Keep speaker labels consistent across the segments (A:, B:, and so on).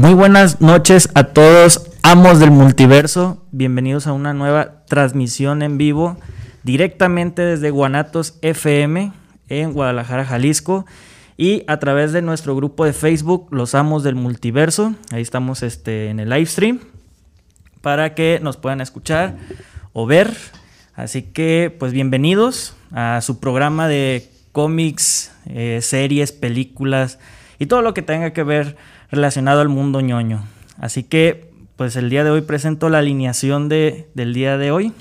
A: Muy buenas noches a todos, amos del multiverso. Bienvenidos a una nueva transmisión en vivo directamente desde Guanatos FM en Guadalajara, Jalisco. Y a través de nuestro grupo de Facebook, Los Amos del Multiverso. Ahí estamos este, en el live stream para que nos puedan escuchar o ver. Así que, pues bienvenidos a su programa de cómics, eh, series, películas y todo lo que tenga que ver relacionado al mundo ñoño. Así que, pues el día de hoy presento la alineación de, del día de hoy.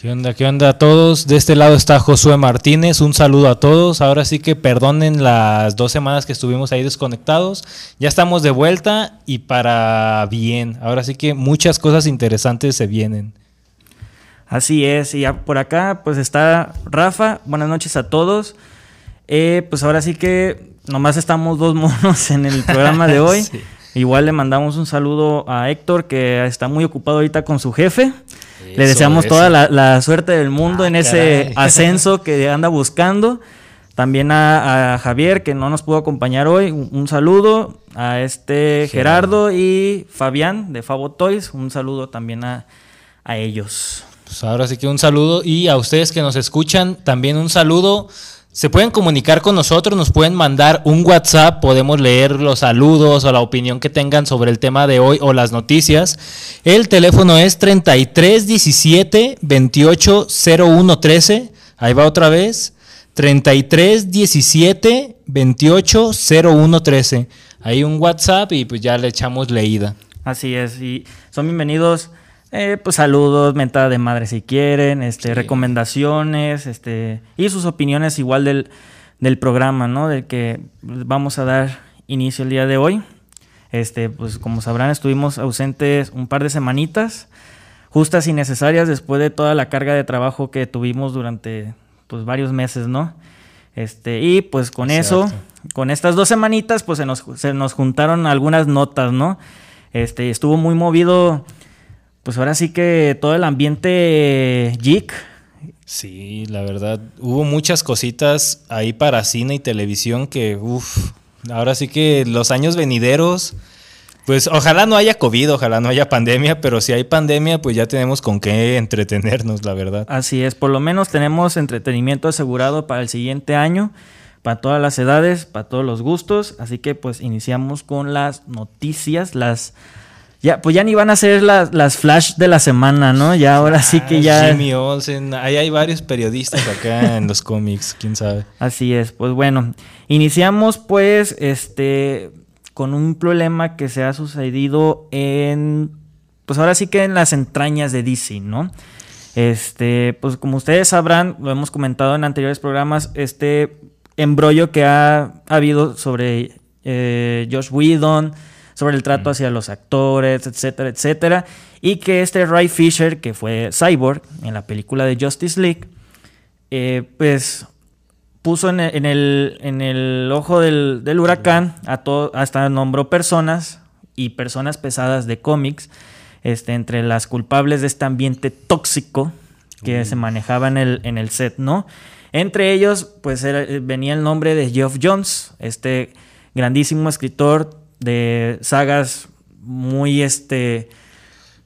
B: ¿Qué onda? ¿Qué onda a todos? De este lado está Josué Martínez. Un saludo a todos. Ahora sí que perdonen las dos semanas que estuvimos ahí desconectados. Ya estamos de vuelta y para bien. Ahora sí que muchas cosas interesantes se vienen.
A: Así es. Y por acá pues está Rafa. Buenas noches a todos. Eh, pues ahora sí que nomás estamos dos monos en el programa de hoy. Igual le mandamos un saludo a Héctor, que está muy ocupado ahorita con su jefe. le deseamos toda la, suerte del mundo en ah, ese ascenso que anda buscando. También a, Javier, que no nos pudo acompañar hoy. Un, saludo. A este Gerardo y Fabián de Fabo Toys. Un saludo también a, a ellos.
B: Pues ahora sí que un saludo. Y a ustedes que nos escuchan, también un saludo. Se pueden comunicar con nosotros, nos pueden mandar un WhatsApp, podemos leer los saludos o la opinión que tengan sobre el tema de hoy o las noticias. El teléfono es 3317 280113. Ahí va otra vez. 3317 280113. Ahí un WhatsApp y pues ya le echamos leída.
A: Así es, y son bienvenidos eh, pues saludos, mentada de madre si quieren, este, recomendaciones, este, y sus opiniones igual del, programa, ¿no? Del que vamos a dar inicio el día de hoy. Este, pues como sabrán, estuvimos ausentes un par de semanitas, justas y necesarias después de toda la carga de trabajo que tuvimos durante pues varios meses, ¿no? Este, y pues con eso, con estas dos semanitas, pues se nos, se nos juntaron algunas notas, ¿no? Este, estuvo muy movido pues ahora sí que todo el ambiente geek.
B: Sí, la verdad, hubo muchas cositas ahí para cine y televisión que, uff, ahora sí que los años venideros, pues ojalá no haya COVID, ojalá no haya pandemia, pero si hay pandemia, pues ya tenemos con qué entretenernos, la verdad.
A: Así es, por lo menos tenemos entretenimiento asegurado para el siguiente año, para todas las edades, para todos los gustos, así que pues iniciamos con las noticias, las ya, pues ya ni van a ser las, las flash de la semana, ¿no? Ya ahora sí que ya.
B: Jimmy Olsen, ahí hay varios periodistas acá en los cómics, quién sabe.
A: Así es, pues bueno, iniciamos pues este con un problema que se ha sucedido en, pues ahora sí que en las entrañas de DC, ¿no? Este, pues como ustedes sabrán, lo hemos comentado en anteriores programas, este embrollo que ha, habido sobre eh, Josh Whedon sobre el trato hacia los actores, etcétera, etcétera. Y que este Ray Fisher, que fue Cyborg en la película de Justice League, eh, pues puso en el, en el, ojo del, huracán, a todo, hasta nombró personas y personas pesadas de cómics, este, entre las culpables de este ambiente tóxico que se manejaba en el, en el set, ¿no? Entre ellos, pues venía el nombre de Geoff Jones, este grandísimo escritor de sagas muy este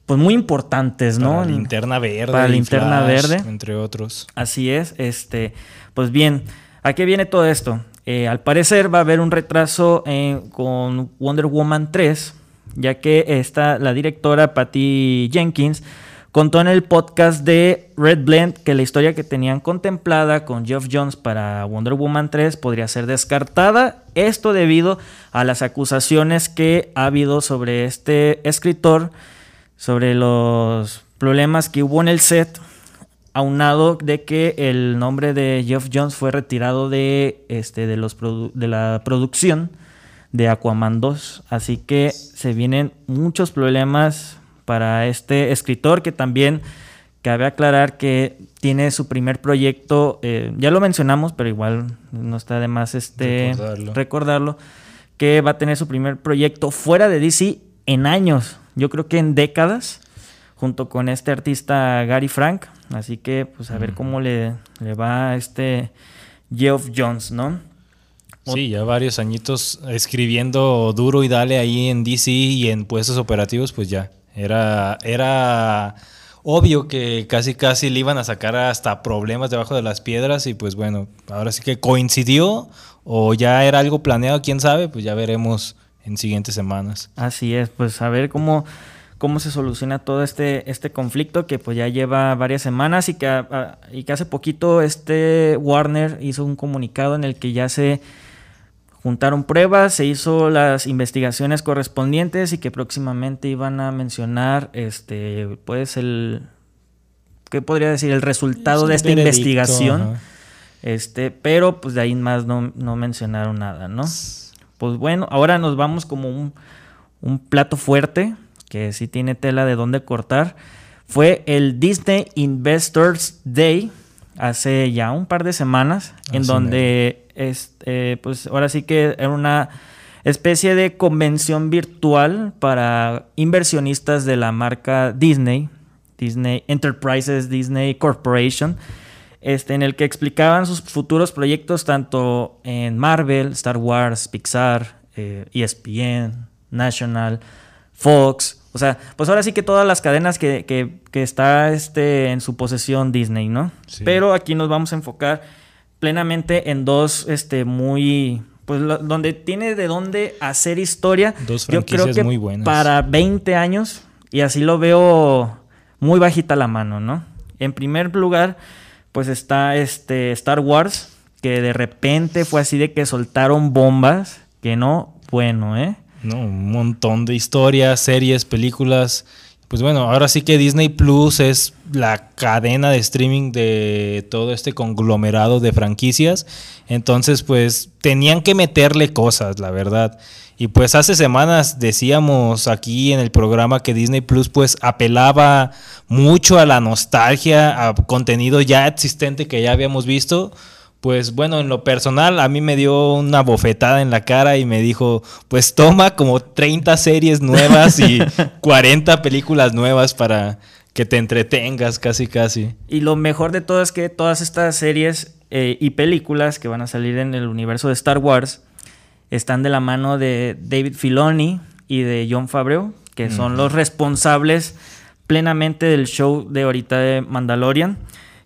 A: pues muy importantes, ¿no?
B: Para Linterna Verde.
A: Para Linterna Verde.
B: Entre otros.
A: Así es. Este, pues bien, ¿a qué viene todo esto? Eh, al parecer va a haber un retraso eh, con Wonder Woman 3, ya que está la directora Patty Jenkins contó en el podcast de Red Blend que la historia que tenían contemplada con Geoff Jones para Wonder Woman 3 podría ser descartada. Esto debido a las acusaciones que ha habido sobre este escritor, sobre los problemas que hubo en el set, aunado de que el nombre de Geoff Jones fue retirado de, este, de, los de la producción de Aquaman 2. Así que se vienen muchos problemas para este escritor que también cabe aclarar que tiene su primer proyecto, eh, ya lo mencionamos, pero igual no está de más este, recordarlo. que va a tener su primer proyecto fuera de DC en años, yo creo que en décadas, junto con este artista Gary Frank. Así que, pues a ver cómo le, le va a este Geoff Jones, ¿no?
B: Sí, ya varios añitos escribiendo duro y dale ahí en DC y en puestos operativos, pues ya. Era, era obvio que casi casi le iban a sacar hasta problemas debajo de las piedras y pues bueno, ahora sí que coincidió o ya era algo planeado, quién sabe, pues ya veremos en siguientes semanas.
A: Así es, pues a ver cómo, cómo se soluciona todo este, este conflicto que pues ya lleva varias semanas y que, y que hace poquito este Warner hizo un comunicado en el que ya se juntaron pruebas, se hizo las investigaciones correspondientes y que próximamente iban a mencionar este pues el ¿qué podría decir? el resultado de esta investigación. Este, pero pues de ahí más no, mencionaron nada, ¿no? Pues bueno, ahora nos vamos como un, un plato fuerte, que sí tiene tela de dónde cortar. Fue el Disney Investors Day hace ya un par de semanas, en donde este, pues ahora sí que era una especie de convención virtual para inversionistas de la marca Disney, Disney Enterprises, Disney Corporation, este, en el que explicaban sus futuros proyectos tanto en Marvel, Star Wars, Pixar, ESPN, eh, e National, Fox, o sea, pues ahora sí que todas las cadenas que, que, está este, en su posesión Disney, ¿no? Pero aquí nos vamos a enfocar plenamente en dos, este, muy, pues donde tiene de dónde hacer historia.
B: Dos franquicias muy buenas.
A: Para 20 años, y así lo veo muy bajita la mano, ¿no? En primer lugar, pues está este Star Wars, que de repente fue así de que soltaron bombas, que no, bueno, ¿eh?
B: No, un montón de historias, series, películas pues bueno, ahora sí que Disney Plus es la cadena de streaming de todo este conglomerado de franquicias. Entonces, pues tenían que meterle cosas, la verdad. Y pues hace semanas decíamos aquí en el programa que Disney Plus pues apelaba mucho a la nostalgia, a contenido ya existente que ya habíamos visto pues bueno, en lo personal a mí me dio una bofetada en la cara y me dijo, pues toma como 30 series nuevas y 40 películas nuevas para que te entretengas casi casi.
A: Y lo mejor de todo es que todas estas series eh, y películas que van a salir en el universo de Star Wars están de la mano de David Filoni y de John Favreau, que son los responsables plenamente del show de ahorita de Mandalorian,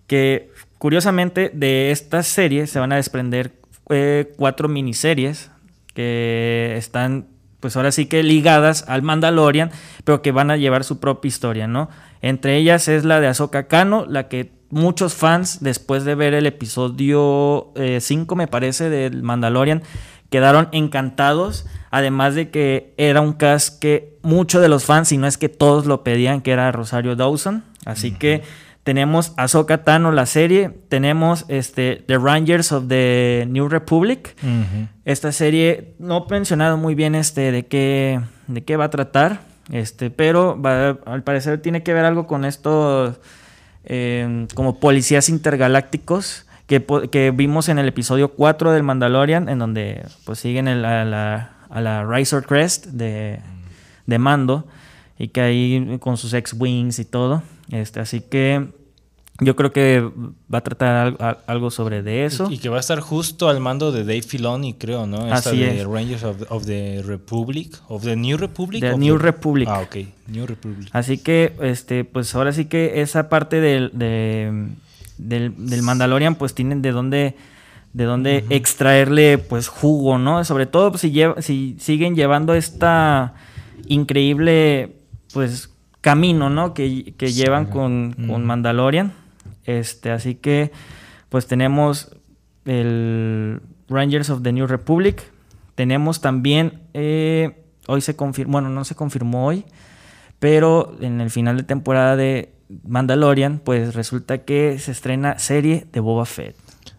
A: que Curiosamente, de esta serie se van a desprender eh, cuatro miniseries que están, pues ahora sí que ligadas al Mandalorian, pero que van a llevar su propia historia, ¿no? Entre ellas es la de Ahsoka Kano, la que muchos fans, después de ver el episodio 5, eh, me parece, del Mandalorian, quedaron encantados. Además de que era un cast que muchos de los fans, si no es que todos lo pedían, que era Rosario Dawson. Así que tenemos Ahsoka Tano, la serie. Tenemos este, The Rangers of the New Republic. Esta serie, no he mencionado muy bien este, de, qué, de qué va a tratar, este, pero al parecer tiene que ver algo con estos em, como policías intergalácticos que, vimos en el episodio 4 del Mandalorian, en donde pues, siguen a, la, a la Riser Crest de, de Mando y que ahí con sus X-Wings y todo. Este, así que yo creo que va a tratar algo sobre de eso.
B: Y que va a estar justo al mando de Dave Filoni, creo, ¿no?
A: Esta Así
B: de Rangers of, the Republic, of the New Republic.
A: The New Republic.
B: Ah, ok, New Republic.
A: Así que, este, pues ahora sí que esa parte del, del, Mandalorian, pues tienen de dónde, de dónde extraerle, pues jugo, ¿no? Sobre todo si, si siguen llevando esta increíble, pues camino, ¿no? Que, llevan con, con Mandalorian este, así que, pues tenemos el Rangers of the New Republic. Tenemos también, eh, hoy se confirmó, bueno, no se confirmó hoy, pero en el final de temporada de Mandalorian, pues resulta que se estrena serie de Boba Fett.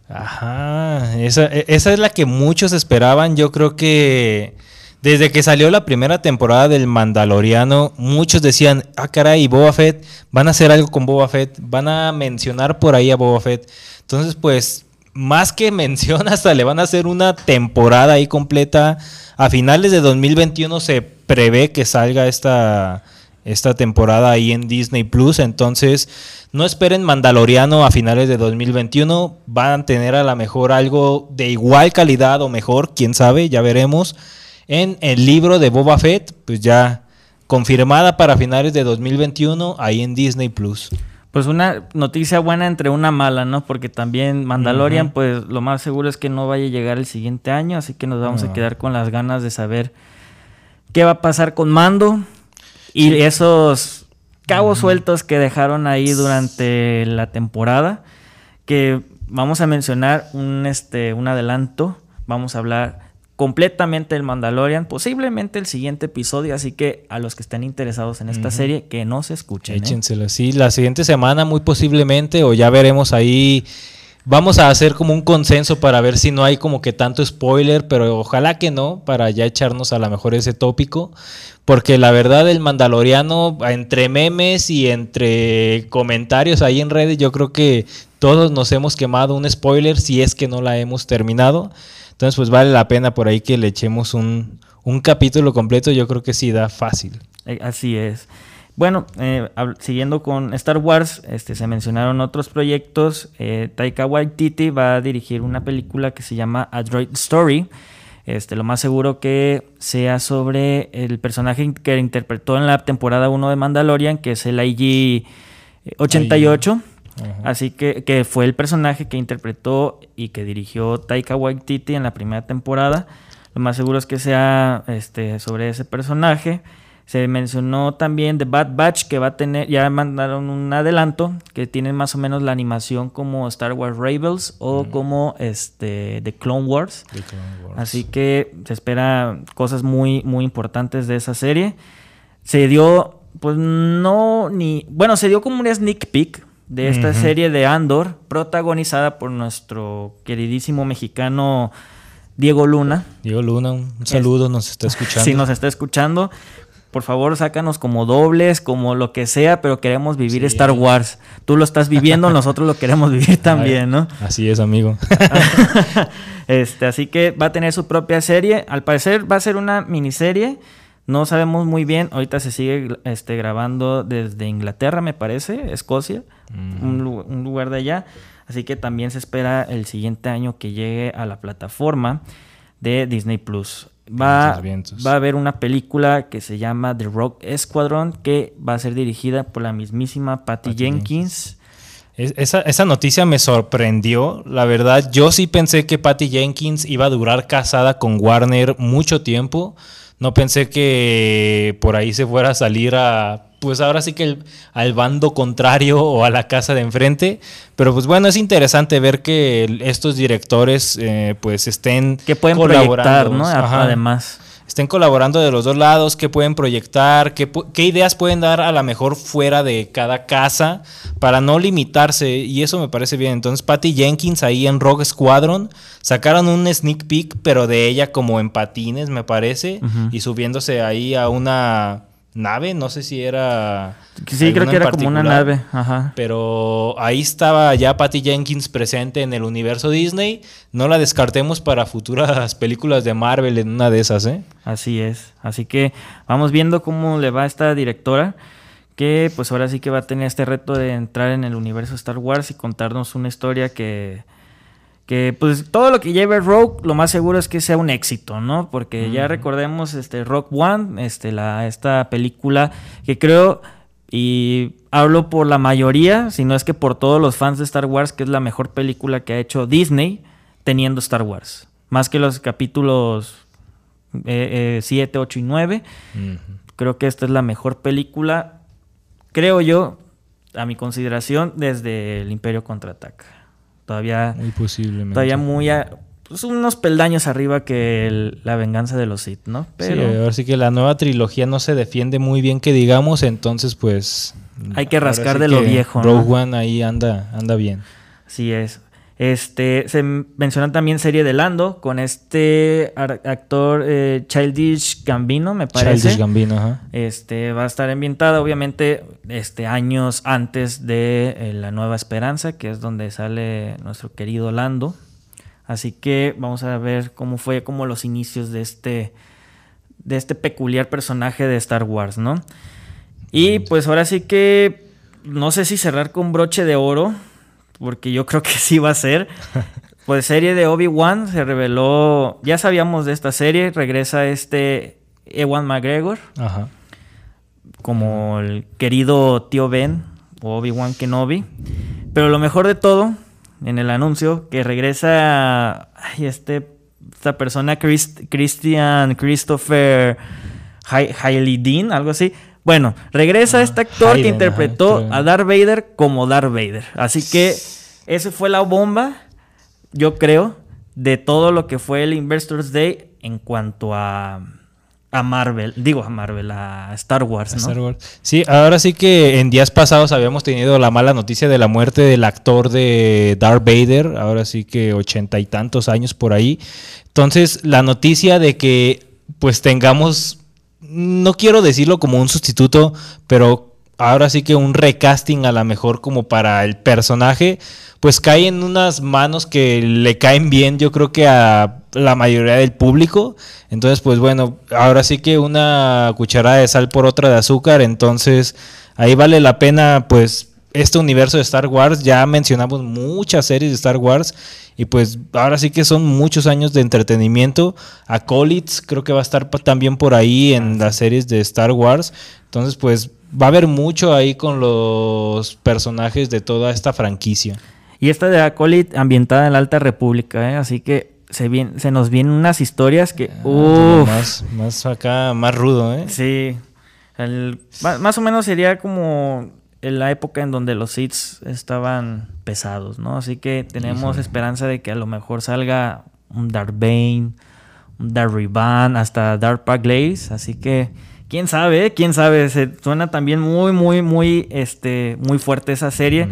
B: Ajá, esa, e, esa es la que muchos esperaban. Yo creo que desde que salió la primera temporada del Mandaloriano, muchos decían, ah, caray, Boba Fett, van a hacer algo con Boba Fett, van a mencionar por ahí a Boba Fett. Entonces, pues, más que mención, hasta le van a hacer una temporada ahí completa. A finales de 2021 se prevé que salga esta, esta temporada ahí en Disney Plus. Entonces, no esperen Mandaloriano a finales de 2021. Van a tener a lo mejor algo de igual calidad o mejor, quién sabe, ya veremos. En el libro de Boba Fett, pues ya confirmada para finales de 2021 ahí en Disney Plus.
A: Pues una noticia buena entre una mala, ¿no? Porque también Mandalorian, pues lo más seguro es que no vaya a llegar el siguiente año, así que nos vamos a quedar con las ganas de saber qué va a pasar con Mando y esos cabos sueltos que dejaron ahí durante la temporada, que vamos a mencionar un, este, un adelanto, vamos a hablar completamente el Mandalorian, posiblemente el siguiente episodio, así que a los que estén interesados en esta serie, que no se escuchen. ¿eh?
B: Échenselo, sí, la siguiente semana muy posiblemente, o ya veremos ahí, vamos a hacer como un consenso para ver si no hay como que tanto spoiler, pero ojalá que no, para ya echarnos a lo mejor ese tópico, porque la verdad el Mandaloriano, entre memes y entre comentarios ahí en redes, yo creo que todos nos hemos quemado un spoiler si es que no la hemos terminado. Entonces, pues vale la pena por ahí que le echemos un, capítulo completo. Yo creo que sí da fácil.
A: Eh, así es. Bueno, eh, siguiendo con Star Wars, este, se mencionaron otros proyectos. Eh, Taika Waititi va a dirigir una película que se llama A Droid Story. Este, lo más seguro que sea sobre el personaje que interpretó en la temporada 1 de Mandalorian, que es el IG-88. Así que, que fue el personaje que interpretó y que dirigió Taika Waititi en la primera temporada. Lo más seguro es que sea este, sobre ese personaje. Se mencionó también The Bad Batch que va a tener, ya mandaron un adelanto que tiene más o menos la animación como Star Wars Rebels o como este The Clone Wars. Así que se espera cosas muy muy importantes de esa serie. Se dio pues no ni bueno, se dio como un sneak peek de esta serie de Andor, protagonizada por nuestro queridísimo mexicano Diego Luna.
B: Diego Luna, un saludo, nos está escuchando.
A: Si nos está escuchando, por favor, sácanos como dobles, como lo que sea, pero queremos vivir Star Wars. Tú lo estás viviendo, nosotros lo queremos vivir también, ¿no?
B: Así es, amigo.
A: este, así que va a tener su propia serie. Al parecer va a ser una miniserie. No sabemos muy bien. Ahorita se sigue este, grabando desde Inglaterra, me parece, Escocia, un, lugar de allá. Así que también se espera el siguiente año que llegue a la plataforma de Disney Plus. Va, va, a haber una película que se llama The Rock Squadron que va a ser dirigida por la mismísima Patty, Jenkins.
B: Esa, esa, noticia me sorprendió. La verdad, yo sí pensé que Patty Jenkins iba a durar casada con Warner mucho tiempo. No pensé que por ahí se fuera a salir a, pues ahora sí que al bando contrario o a la casa de enfrente. Pero pues bueno, es interesante ver que estos directores eh, pues estén
A: que pueden colaborar, ¿no? Además
B: estén colaborando de los dos lados, qué pueden proyectar, qué, qué, ideas pueden dar a lo mejor fuera de cada casa para no limitarse. Y eso me parece bien. Entonces, Patty Jenkins ahí en Rogue Squadron sacaron un sneak peek, pero de ella como en patines, me parece, y subiéndose ahí a una nave, no sé si era...
A: Sí, creo que era como una nave, ajá.
B: Pero ahí estaba ya Patty Jenkins presente en el universo Disney. No la descartemos para futuras películas de Marvel en una de esas, ¿eh?
A: Así es. Así que vamos viendo cómo le va a esta directora, que pues ahora sí que va a tener este reto de entrar en el universo Star Wars y contarnos una historia que que pues todo lo que lleve Rogue lo más seguro es que sea un éxito, ¿no? Porque ya recordemos este Rock One, este la esta película que creo y hablo por la mayoría, si no es que por todos los fans de Star Wars, que es la mejor película que ha hecho Disney teniendo Star Wars, más que los capítulos 7, 8 y 9. Creo que esta es la mejor película, creo yo, a mi consideración, desde el Imperio contraataca. Todavía.
B: Muy posiblemente.
A: Todavía muy. pues unos peldaños arriba que la venganza de los Sith, ¿no?
B: Pero. Sí, ahora sí que la nueva trilogía no se defiende muy bien, que digamos, entonces pues.
A: Hay que rascar de lo viejo.
B: Rogue One ahí anda, anda bien.
A: Así es. Este, se menciona también serie de Lando con este actor eh, Childish Gambino, me parece.
B: Childish Gambino, ajá.
A: Este, va a estar ambientada, obviamente, este, años antes de eh, La Nueva Esperanza, que es donde sale nuestro querido Lando. Así que vamos a ver cómo fue como los inicios de este, de este peculiar personaje de Star Wars, ¿no? Y pues ahora sí que no sé si cerrar con broche de oro, porque yo creo que sí va a ser. Pues serie de Obi-Wan se reveló, ya sabíamos de esta serie, regresa este Ewan McGregor
B: Ajá.
A: como el querido tío Ben o Obi-Wan Kenobi. Pero lo mejor de todo, en el anuncio, que regresa ay, este, esta persona, Chris- Christian Christopher Dean, algo así. Bueno, regresa este actor que interpretó
B: ajá,
A: a Darth Vader como Darth Vader. Así que esa fue la bomba, yo creo, de todo lo que fue el Investors Day en cuanto a, a Marvel. Digo a Marvel, a Star Wars, ¿no?
B: Star Wars. Sí, ahora sí que en días pasados habíamos tenido la mala noticia de la muerte del actor de Darth Vader, ahora sí que ochenta y tantos años por ahí. Entonces, la noticia de que pues tengamos, no quiero decirlo como un sustituto, pero ahora sí que un recasting a lo mejor como para el personaje, pues cae en unas manos que le caen bien, yo creo que a la mayoría del público. Entonces, pues bueno, ahora sí que una cucharada de sal por otra de azúcar, entonces ahí vale la pena pues este universo de Star Wars, ya mencionamos muchas series de Star Wars y pues ahora sí que son muchos años de entretenimiento. Acolytes creo que va a estar también por ahí en las series de Star Wars. Entonces pues va a haber mucho ahí con los personajes de toda esta franquicia.
A: Y esta de Acolyte ambientada en la Alta República, ¿eh? así que se, se nos vienen unas historias que...
B: Ah,
A: Uf,
B: más, más acá, más rudo, ¿eh?
A: sí. El- ma- más o menos sería como en la época en donde los Seeds estaban pesados, ¿no? Así que tenemos esperanza de que a lo mejor salga un Darth Bane, un Darth Revan, hasta Darth Plagueis, así que... ¿Quién sabe? eh? ¿Quién sabe? Se suena también muy, muy, muy, este, muy fuerte esa serie.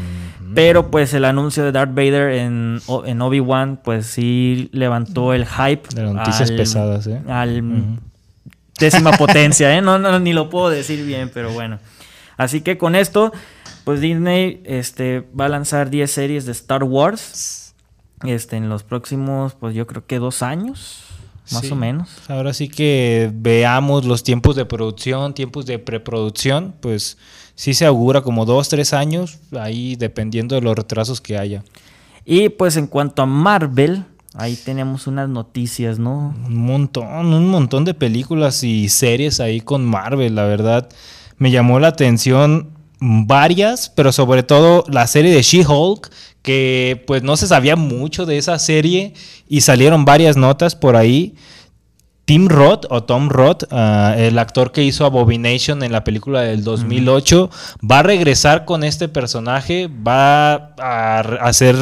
A: Pero pues el anuncio de Darth Vader en, en Obi-Wan, pues sí levantó el hype.
B: De noticias
A: al-
B: pesadas, ¿eh?
A: Al décima potencia, ¿eh? No, no, ni lo puedo decir bien, pero bueno. Así que con esto, pues Disney este, va a lanzar 10 series de Star Wars. Este, en los próximos, pues yo creo que dos años, más
B: Sí.
A: o menos.
B: Ahora sí que veamos los tiempos de producción, tiempos de preproducción, pues sí se augura como dos, tres años, ahí dependiendo de los retrasos que haya.
A: Y pues en cuanto a Marvel, ahí tenemos unas noticias, ¿no?
B: Un montón, un montón de películas y series ahí con Marvel, la verdad. Me llamó la atención varias, pero sobre todo la serie de She-Hulk, que pues no se sabía mucho de esa serie y salieron varias notas por ahí. Tim Roth o Tom Roth, ah, el actor que hizo Abomination en la película del 2008, va a regresar con este personaje, va a, a ser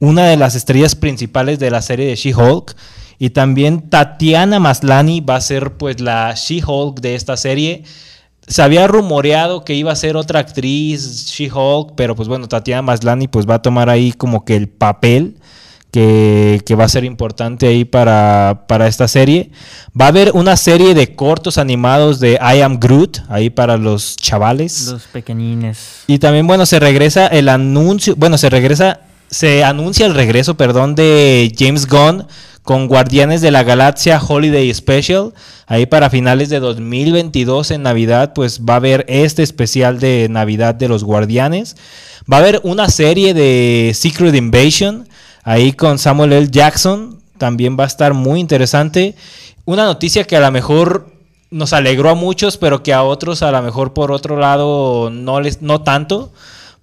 B: una de las estrellas principales de la serie de She-Hulk. Y también Tatiana Maslany va a ser pues la She-Hulk de esta serie. Se había rumoreado que iba a ser otra actriz She-Hulk, pero pues bueno, Tatiana Maslany pues va a tomar ahí como que el papel que, que va a ser importante ahí para, para esta serie. Va a haber una serie de cortos animados de I Am Groot, ahí para los chavales.
A: Los pequeñines.
B: Y también, bueno, se regresa el anuncio, bueno, se regresa, se anuncia el regreso, perdón, de James Gunn con Guardianes de la Galaxia Holiday Special. Ahí para finales de 2022 en Navidad, pues va a haber este especial de Navidad de los Guardianes. Va a haber una serie de Secret Invasion, ahí con Samuel L. Jackson. También va a estar muy interesante. Una noticia que a lo mejor nos alegró a muchos, pero que a otros a lo mejor por otro lado no les no tanto.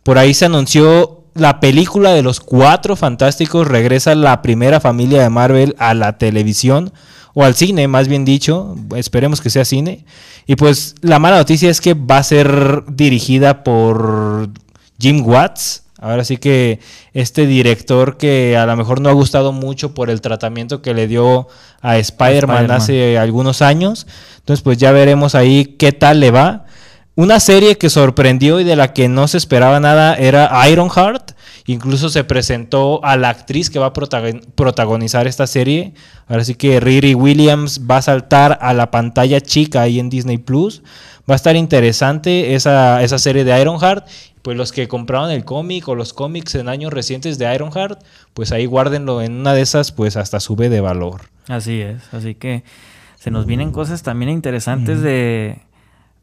B: Por ahí se anunció la película de los Cuatro Fantásticos regresa la primera familia de Marvel a la televisión o al cine, más bien dicho. Esperemos que sea cine. Y pues la mala noticia es que va a ser dirigida por Jim Watts. Ahora sí que este director que a lo mejor no ha gustado mucho por el tratamiento que le dio a Spider-Man hace algunos años. Entonces pues ya veremos ahí qué tal le va. Una serie que sorprendió y de la que no se esperaba nada era Ironheart. Incluso se presentó a la actriz que va a protagon- protagonizar esta serie. Ahora sí que Riri Williams va a saltar a la pantalla chica ahí en Disney Plus. Va a estar interesante esa, esa serie de Ironheart. Pues los que compraron el cómic o los cómics en años recientes de Ironheart, pues ahí guárdenlo en una de esas, pues hasta sube de valor.
A: Así es. Así que se nos vienen cosas también interesantes de,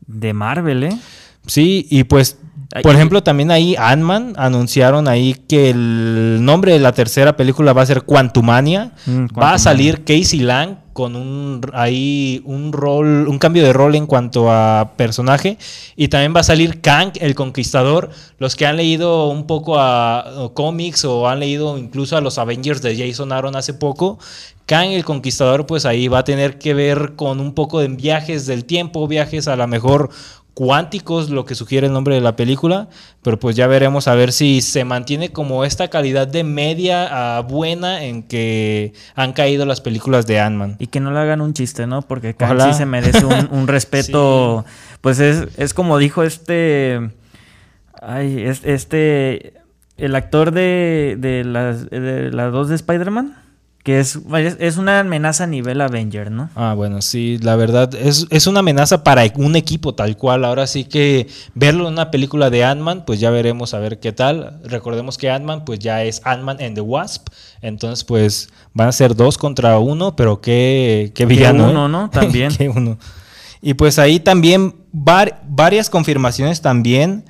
A: de Marvel, ¿eh?
B: Sí, y pues por ejemplo, también ahí Ant-Man anunciaron ahí que el nombre de la tercera película va a ser Quantumania. Mm, va a salir Casey Lang con un ahí un rol, un cambio de rol en cuanto a personaje. Y también va a salir Kang, el Conquistador. Los que han leído un poco a, cómics o han leído incluso a los Avengers de Jason Aaron hace poco, Kang el Conquistador, pues ahí va a tener que ver con un poco de viajes del tiempo, viajes a lo mejor cuánticos, lo que sugiere el nombre de la película, pero pues ya veremos a ver si se mantiene como esta calidad de media a buena en que han caído las películas de Ant-Man.
A: Y que no le hagan un chiste, ¿no? Porque Kang se merece un, respeto, pues es, es, como dijo este, ay, este, el actor de, de las, de las dos de Spider-Man que es, es una amenaza a nivel Avenger, ¿no?
B: Ah, bueno, sí, la verdad, es, es una amenaza para un equipo tal cual. Ahora sí que verlo en una película de Ant-Man, pues ya veremos a ver qué tal. Recordemos que Ant-Man, pues ya es Ant-Man and the Wasp. Entonces, pues van a ser dos contra uno, pero qué, qué villano.
A: ¿eh? uno, ¿no? También.
B: uno. Y pues ahí también varias confirmaciones también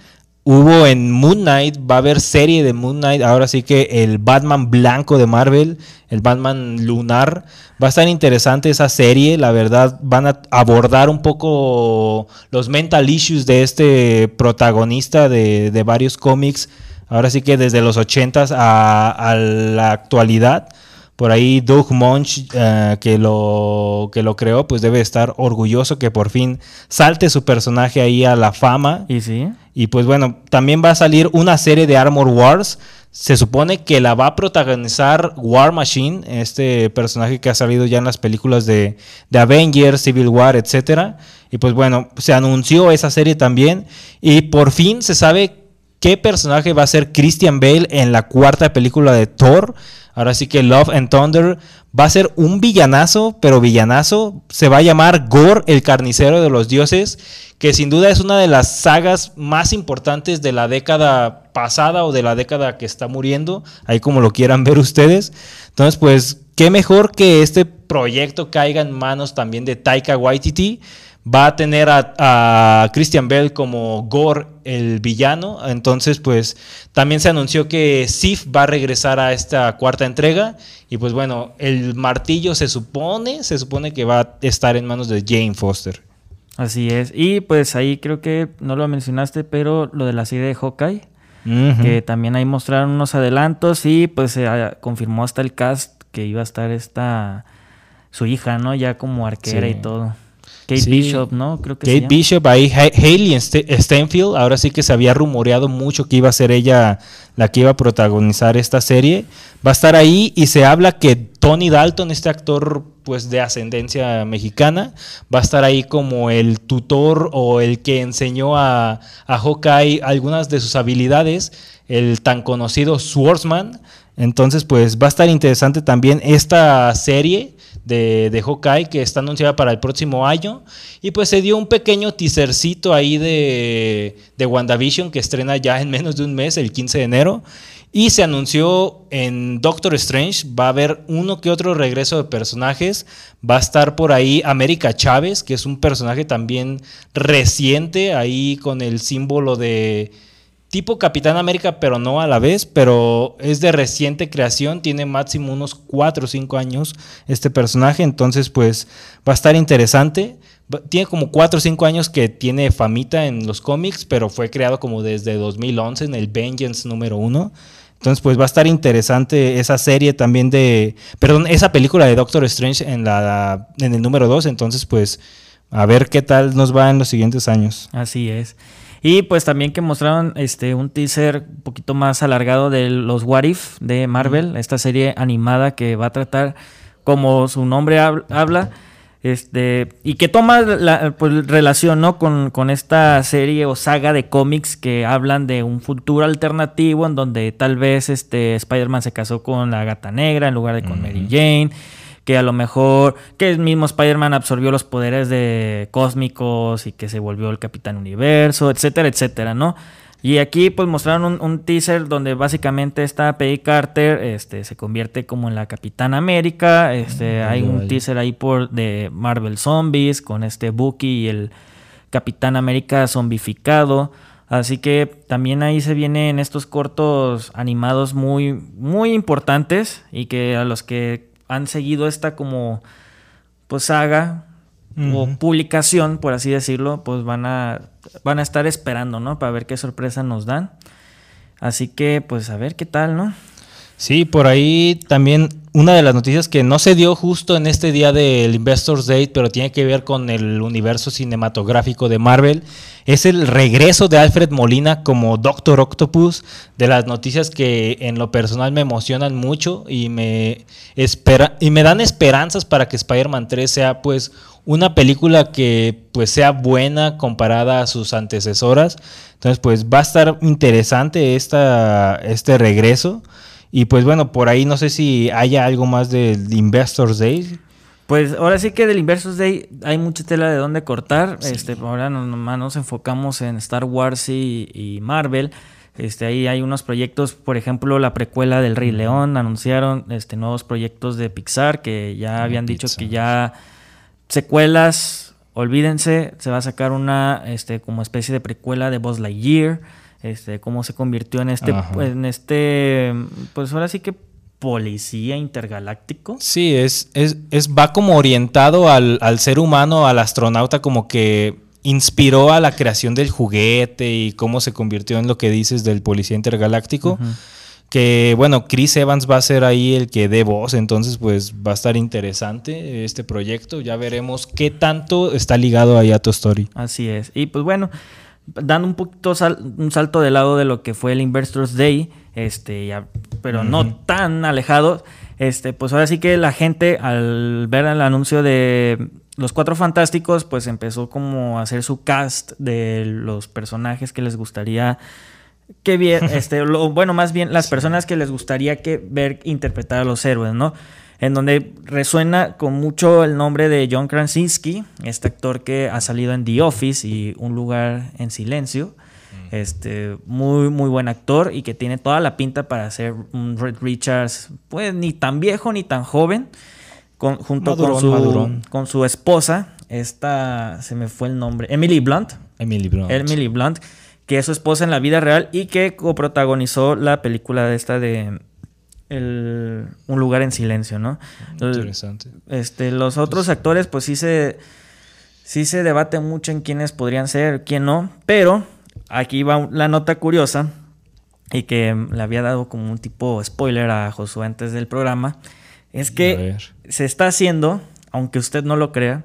B: Hubo en Moon Knight, va a haber serie de Moon Knight, ahora sí que el Batman blanco de Marvel, el Batman lunar, va a estar interesante esa serie, la verdad van a abordar un poco los mental issues de este protagonista de, varios cómics, ahora sí que desde los 80s a la actualidad por ahí Doug Munch, eh, que, lo, que lo creó, pues debe estar orgulloso que por fin salte su personaje ahí a la fama.
A: Y sí.
B: Y pues bueno, también va a salir una serie de Armor Wars. Se supone que la va a protagonizar War Machine, este personaje que ha salido ya en las películas de, de Avengers, Civil War, etc. Y pues bueno, se anunció esa serie también. Y por fin se sabe qué personaje va a ser Christian Bale en la cuarta película de Thor. Ahora sí que Love and Thunder va a ser un villanazo, pero villanazo. Se va a llamar Gore, el carnicero de los dioses, que sin duda es una de las sagas más importantes de la década pasada o de la década que está muriendo, ahí como lo quieran ver ustedes. Entonces, pues, qué mejor que este proyecto caiga en manos también de Taika Waititi va a tener a, Christian Bell como Gore, el villano. Entonces, pues también se anunció que Sif va a regresar a esta cuarta entrega. Y pues bueno, el martillo se supone, se supone que va a estar en manos de Jane Foster.
A: Así es. Y pues ahí creo que no lo mencionaste, pero lo de la serie de Hawkeye. Que también ahí mostraron unos adelantos y pues se confirmó hasta el cast que iba a estar esta su hija, ¿no? Ya como arquera y todo. Kate Bishop, ¿no?
B: Creo que Kate Bishop, ahí Hayley Stenfield, ahora sí que se había rumoreado mucho que iba a ser ella la que iba a protagonizar esta serie. Va a estar ahí y se habla que Tony Dalton, este actor pues de ascendencia mexicana, va a estar ahí como el tutor o el que enseñó a, a Hawkeye algunas de sus habilidades, el tan conocido Swordsman. Entonces, pues va a estar interesante también esta serie de, de Hawkeye que está anunciada para el próximo año. Y pues se dio un pequeño teasercito ahí de, de WandaVision que estrena ya en menos de un mes, el 15 de enero. Y se anunció en Doctor Strange, va a haber uno que otro regreso de personajes. Va a estar por ahí América Chávez, que es un personaje también reciente, ahí con el símbolo de, tipo Capitán América, pero no a la vez, pero es de reciente creación, tiene máximo unos 4 o 5 años este personaje, entonces pues va a estar interesante. Tiene como 4 o 5 años que tiene famita en los cómics, pero fue creado como desde 2011 en el Vengeance número 1. Entonces, pues va a estar interesante esa serie también de. Perdón, esa película de Doctor Strange en, la, en el número 2. Entonces, pues a ver qué tal nos va en los siguientes años.
A: Así es. Y pues también que mostraron este un teaser un poquito más alargado de los What If de Marvel, esta serie animada que va a tratar como su nombre habla, este, y que toma la pues, relación ¿no? con, con, esta serie o saga de cómics que hablan de un futuro alternativo en donde tal vez este Spider-Man se casó con la gata negra en lugar de con Mary Jane que a lo mejor que el mismo Spider-Man absorbió los poderes de cósmicos y que se volvió el Capitán Universo, etcétera, etcétera, ¿no? Y aquí pues mostraron un, teaser donde básicamente está Peggy Carter, este, se convierte como en la Capitana América, este, hay un teaser ahí por de Marvel Zombies con este Bucky y el Capitán América zombificado. Así que también ahí se vienen estos cortos animados muy, muy importantes y que a los que han seguido esta como pues saga o publicación, por así decirlo, pues van a, van a estar esperando, ¿no? Para ver qué sorpresa nos dan. Así que, pues a ver qué tal, ¿no?
B: Sí, por ahí también una de las noticias que no se dio justo en este día del Investors Day, pero tiene que ver con el universo cinematográfico de Marvel, es el regreso de Alfred Molina como Doctor Octopus, de las noticias que en lo personal me emocionan mucho y me, espera, y me dan esperanzas para que Spider-Man 3 sea pues una película que pues sea buena comparada a sus antecesoras. Entonces pues va a estar interesante esta, este regreso. Y pues bueno, por ahí no sé si haya algo más del Investors Day.
A: Pues ahora sí que del Investors Day hay mucha tela de dónde cortar. Este, ahora nomás nos enfocamos en Star Wars y, Marvel. Este, ahí hay unos proyectos, por ejemplo, la precuela del Rey León, anunciaron este, nuevos proyectos de Pixar que ya habían dicho que ya secuelas, olvídense, se va a sacar una este, como especie de precuela de Buzz Lightyear este, cómo se convirtió en este, en este, pues ahora sí que policía intergaláctico.
B: Sí, es, es, es va como orientado al, ser humano, al astronauta, como que inspiró a la creación del juguete y cómo se convirtió en lo que dices del policía intergaláctico. Que bueno, Chris Evans va a ser ahí el que dé voz, entonces pues va a estar interesante este proyecto. Ya veremos qué tanto está ligado ahí a tu story.
A: Así es. Y pues bueno, dando un poquito un salto de lado de lo que fue el Investors Day, este, ya, pero no tan alejado, este, pues ahora sí que la gente al ver el anuncio de los Cuatro Fantásticos, pues empezó como a hacer su cast de los personajes que les gustaría que bien, este, bueno, más bien las personas que les gustaría que ver interpretar a los héroes, ¿no? En donde resuena con mucho el nombre de John Krasinski, este actor que ha salido en The Office y Un lugar en silencio. Mm. Este, muy, muy buen actor y que tiene toda la pinta para ser un Red Richards, pues ni tan viejo ni tan joven, junto con, su, con su esposa, esta, se me fue el nombre, Emily Blunt.
B: Emily Blunt.
A: Emily Blunt, que es su esposa en la vida real y que coprotagonizó la película de esta de un lugar en silencio, ¿no?
B: Interesante.
A: Este, los otros actores, pues sí se, sí se debate mucho en quiénes podrían ser, quién no, pero aquí va la nota curiosa y que le había dado como un tipo spoiler a Josué antes del programa, es que se está haciendo, aunque usted no lo crea,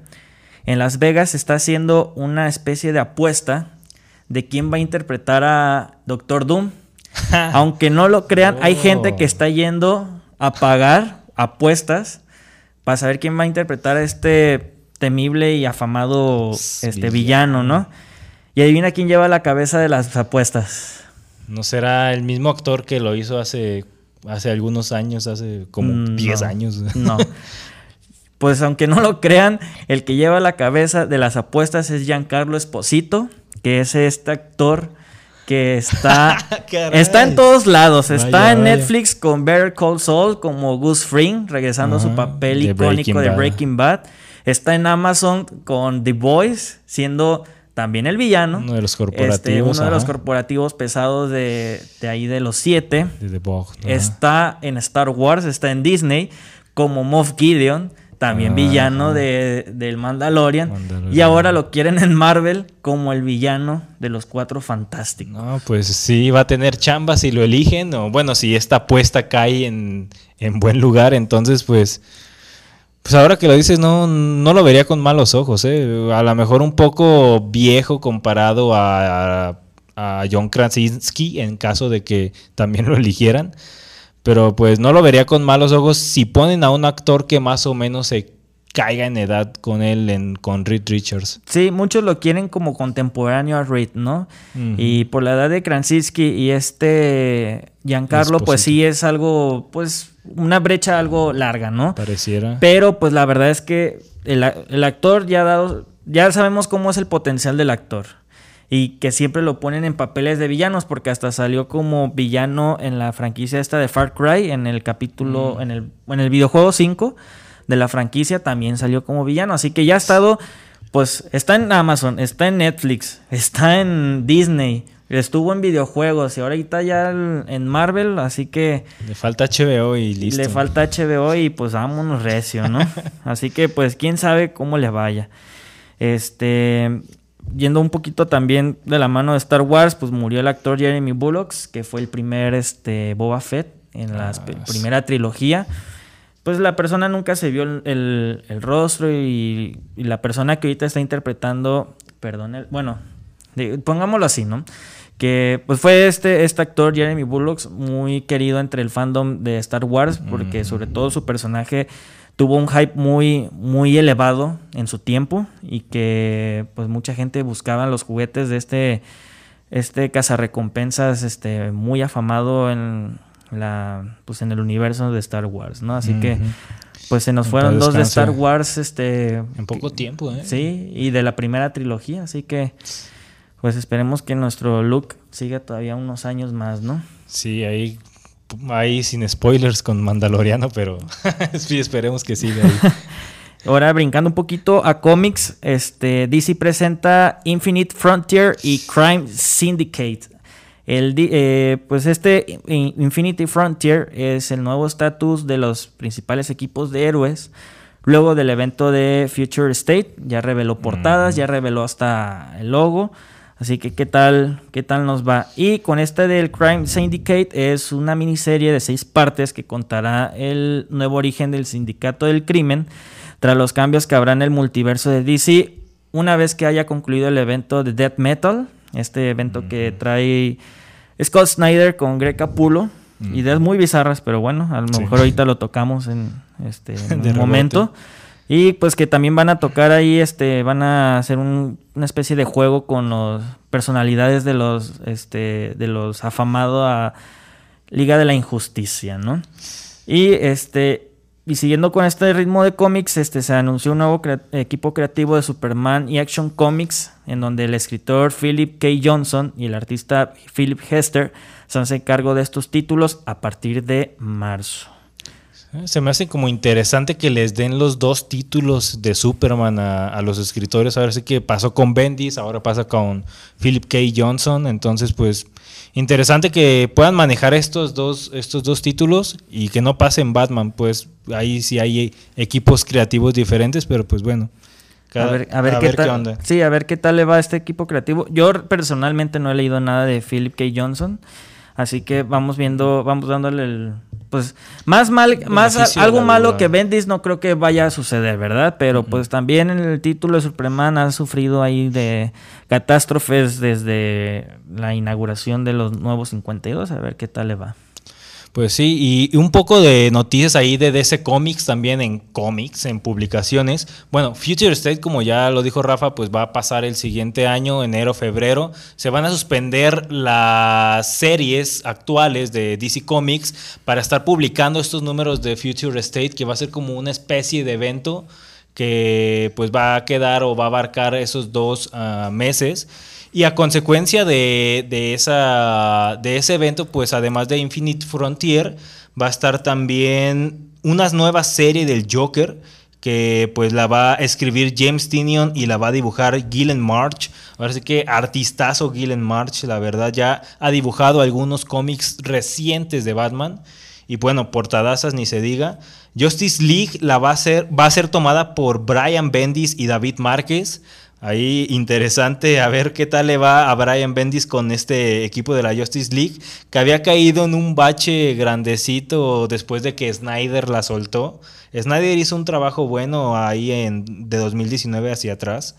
A: en Las Vegas se está haciendo una especie de apuesta de quién va a interpretar a Doctor Doom. Aunque no lo crean, hay gente que oh. está yendo a pagar apuestas para saber quién va a interpretar a este temible y afamado este villano, ¿no? Y adivina quién lleva la cabeza de las apuestas.
B: ¿No será el mismo actor que lo hizo hace, hace algunos años, hace como 10 años?
A: No. Pues aunque no lo crean, el que lleva la cabeza de las apuestas es Giancarlo Esposito, que es este actor que está, está en todos lados. Está en Netflix con Better Call Saul como Gus Fring, regresando a su papel icónico de Breaking Bad. Está en Amazon con The Boys, siendo también el villano.
B: Uno de los corporativos. Este,
A: uno de los corporativos pesados de, ahí de los siete. está en Star Wars, está en Disney como Moff Gideon también villano de, del Mandalorian, Y ahora lo quieren en Marvel como el villano de los cuatro fantásticos.
B: No, pues sí, va a tener chamba si lo eligen. O bueno, si esta apuesta cae en, buen lugar, entonces pues. Pues ahora que lo dices, no, no lo vería con malos ojos, ¿eh? A lo mejor un poco viejo comparado a, a John Krasinski, en caso de que también lo eligieran. Pero pues no lo vería con malos ojos si ponen a un actor que más o menos se caiga en edad con él, en, con Reed Richards.
A: Sí, muchos lo quieren como contemporáneo a Reed, ¿no? Y por la edad de Krasinski y este Giancarlo, pues sí es algo, pues una brecha algo larga, ¿no?
B: Pareciera.
A: Pero pues la verdad es que el, el actor ya ha dado, ya sabemos cómo es el potencial del actor y que siempre lo ponen en papeles de villanos porque hasta salió como villano en la franquicia esta de Far Cry en el capítulo, mm. en, el, en el videojuego 5 de la franquicia también salió como villano, así que ya ha estado Pues está en Amazon, está en Netflix, está en Disney, estuvo en videojuegos y ahorita ya en Marvel, así que...
B: Le falta HBO y listo.
A: Le falta HBO y pues vámonos recio, ¿no? así que pues quién sabe cómo le vaya. Este, yendo un poquito también de la mano de Star Wars, pues murió el actor Jeremy Bullocks, que fue el primer este, Boba Fett en la ah, primera trilogía. Pues la persona nunca se vio el, rostro y, la persona que ahorita está interpretando, perdón, bueno, pongámoslo así, ¿no? Que pues fue este, este actor, Jeremy Bullock, muy querido entre el fandom de Star Wars, porque sobre todo su personaje tuvo un hype muy, muy elevado en su tiempo y que pues mucha gente buscaba los juguetes de este, este cazarrecompensas este, muy afamado en la pues en el universo de Star Wars, ¿no? Así que pues se nos fueron dos de Star Wars este
B: en poco tiempo, ¿eh?
A: Sí, y de la primera trilogía, así que pues esperemos que nuestro look siga todavía unos años más, ¿no?
B: Sí, ahí ahí sin spoilers con Mandaloriano, pero sí esperemos que siga ahí.
A: Ahora brincando un poquito a cómics, este DC presenta Infinite Frontier y Crime Syndicate. El, eh, pues este Infinity Frontier es el nuevo estatus de los principales equipos de héroes. Luego del evento de Future State, ya reveló portadas, ya reveló hasta el logo. Así que qué tal, qué tal nos va. Y con este del Crime Syndicate es una miniserie de seis partes que contará el nuevo origen del sindicato del crimen tras los cambios que habrá en el multiverso de DC una vez que haya concluido el evento de Death Metal, este evento que trae Scott Snyder con Greg Capullo. Ideas muy bizarras, pero bueno, a lo mejor ahorita lo tocamos en este un momento. Y pues que también van a tocar ahí, este, van a hacer una especie de juego con las personalidades de los, este, de los afamados a Liga de la Injusticia, ¿no? Y este, y siguiendo con este ritmo de cómics, este, se anunció un nuevo equipo creativo de Superman y Action Comics, en donde el escritor Philip K. Johnson y el artista Philip Hester se hacen cargo de estos títulos a partir de marzo.
B: Se me hace como interesante que les den los dos títulos de Superman a, los escritores. Ahora sí que pasó con Bendis, ahora pasa con Philip K. Johnson. Entonces, pues, interesante que puedan manejar estos dos, estos dos títulos y que no pasen Batman. Pues ahí sí hay equipos creativos diferentes, pero pues bueno.
A: a ver, a ver, qué, tal. Sí, a ver qué tal le va a este equipo creativo. Yo personalmente no he leído nada de Philip K. Johnson. Así que vamos viendo, vamos dándole el, pues más mal, más algo malo que Bendis no creo que vaya a suceder, ¿verdad? Pero pues también en el título de Superman ha sufrido ahí de catástrofes desde la inauguración de los nuevos 52, a ver qué tal le va.
B: Pues sí, y un poco de noticias ahí de DC Comics también en cómics, en publicaciones. Bueno, Future State, como ya lo dijo Rafa, pues va a pasar el siguiente año, enero, febrero. Se van a suspender las series actuales de DC Comics para estar publicando estos números de Future State, que va a ser como una especie de evento que pues va a quedar o va a abarcar esos dos ah, meses. Y a consecuencia de, esa, de ese evento, pues además de Infinite Frontier, va a estar también una nueva serie del Joker que pues la va a escribir James Tinion y la va a dibujar Gillen March. Ahora sí que artistazo Gillen March, la verdad ya ha dibujado algunos cómics recientes de Batman. Y bueno, portadazas ni se diga. Justice League la va a ser, va a ser tomada por Brian Bendis y David Márquez. Ahí interesante a ver qué tal le va a Brian Bendis con este equipo de la Justice League, que había caído en un bache grandecito después de que Snyder la soltó. Snyder hizo un trabajo bueno ahí en, de 2019 hacia atrás.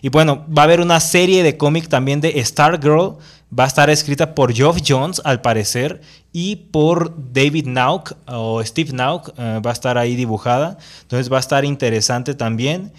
B: Y bueno, va a haber una serie de cómic también de Stargirl. Va a estar escrita por Geoff Jones, al parecer, y por David Nauk o Steve Nauk. Eh, va a estar ahí dibujada. Entonces va a estar interesante también.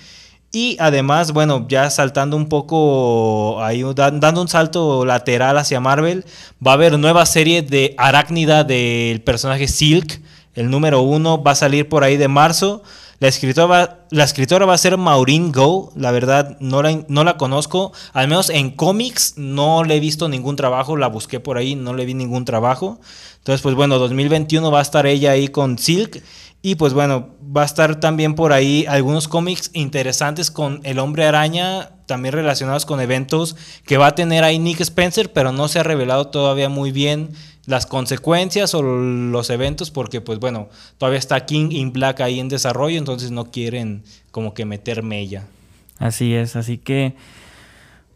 B: Y además, bueno, ya saltando un poco, ahí, dando un salto lateral hacia Marvel, va a haber nueva serie de Arácnida del personaje Silk. El número uno va a salir por ahí de marzo. La escritora, va, la escritora va a ser Maureen Go. La verdad, no la, no la conozco. Al menos en cómics no le he visto ningún trabajo. La busqué por ahí, no le vi ningún trabajo. Entonces, pues bueno, 2021 va a estar ella ahí con Silk. Y pues bueno, va a estar también por ahí algunos cómics interesantes con el hombre araña, también relacionados con eventos que va a tener ahí Nick Spencer, pero no se ha revelado todavía muy bien las consecuencias o los eventos porque pues bueno, todavía está King in Black ahí en desarrollo, entonces no quieren como que meter mella.
A: Así es, así que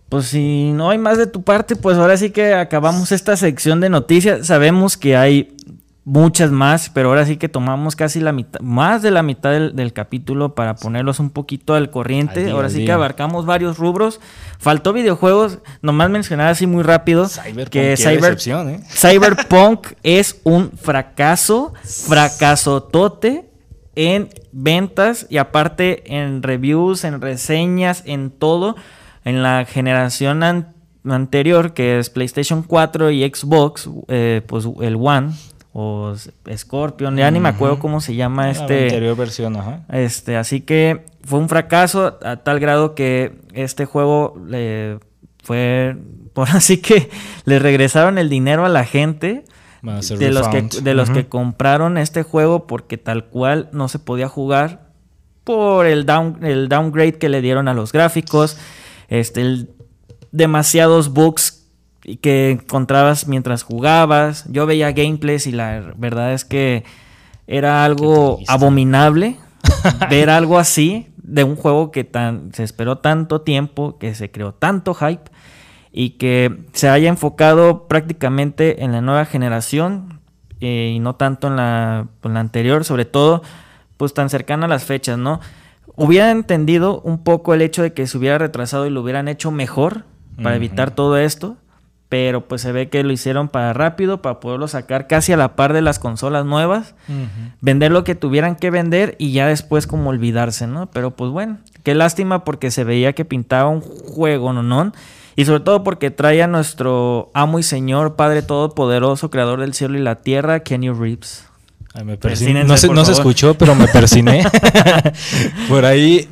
A: pues si no hay más de tu parte, pues ahora sí que acabamos esta sección de noticias. Sabemos que hay muchas más, pero ahora sí que tomamos casi la mitad, más de la mitad del, capítulo para ponerlos un poquito al corriente. ahora sí que abarcamos varios rubros. Faltó videojuegos, nomás mencionar así muy rápido que ¿eh? Cyberpunk es un fracaso, fracaso tote en ventas y aparte en reviews, en reseñas, en todo. En la generación anterior, que es PlayStation 4 y Xbox, eh, pues el One, o Scorpion, ya ni me acuerdo cómo se llama este.
B: anterior versión, ajá.
A: Este, así que fue un fracaso a tal grado que este juego le fue. Por así que le regresaron el dinero a la gente. De los, que, de los que compraron este juego porque tal cual no se podía jugar por el, down, el downgrade que le dieron a los gráficos, este, demasiados bugs y que encontrabas mientras jugabas. Yo veía gameplays y la verdad es que era algo abominable ver algo así de un juego que tan, se esperó tanto tiempo, que se creó tanto hype y que se haya enfocado prácticamente en la nueva generación eh, y no tanto en la, en la anterior, sobre todo pues tan cercana a las fechas, ¿no? Hubiera entendido un poco el hecho de que se hubiera retrasado y lo hubieran hecho mejor para evitar todo esto, pero pues se ve que lo hicieron para rápido, para poderlo sacar casi a la par de las consolas nuevas, vender lo que tuvieran que vender y ya después como olvidarse, ¿no? Pero pues bueno, qué lástima porque se veía que pintaba un juego, ¿no? ¿no? Y sobre todo porque trae a nuestro amo y señor, Padre Todopoderoso, Creador del cielo y la tierra, Kenny Reeves
B: no, se, no se, escuchó, pero me persiné. por ahí.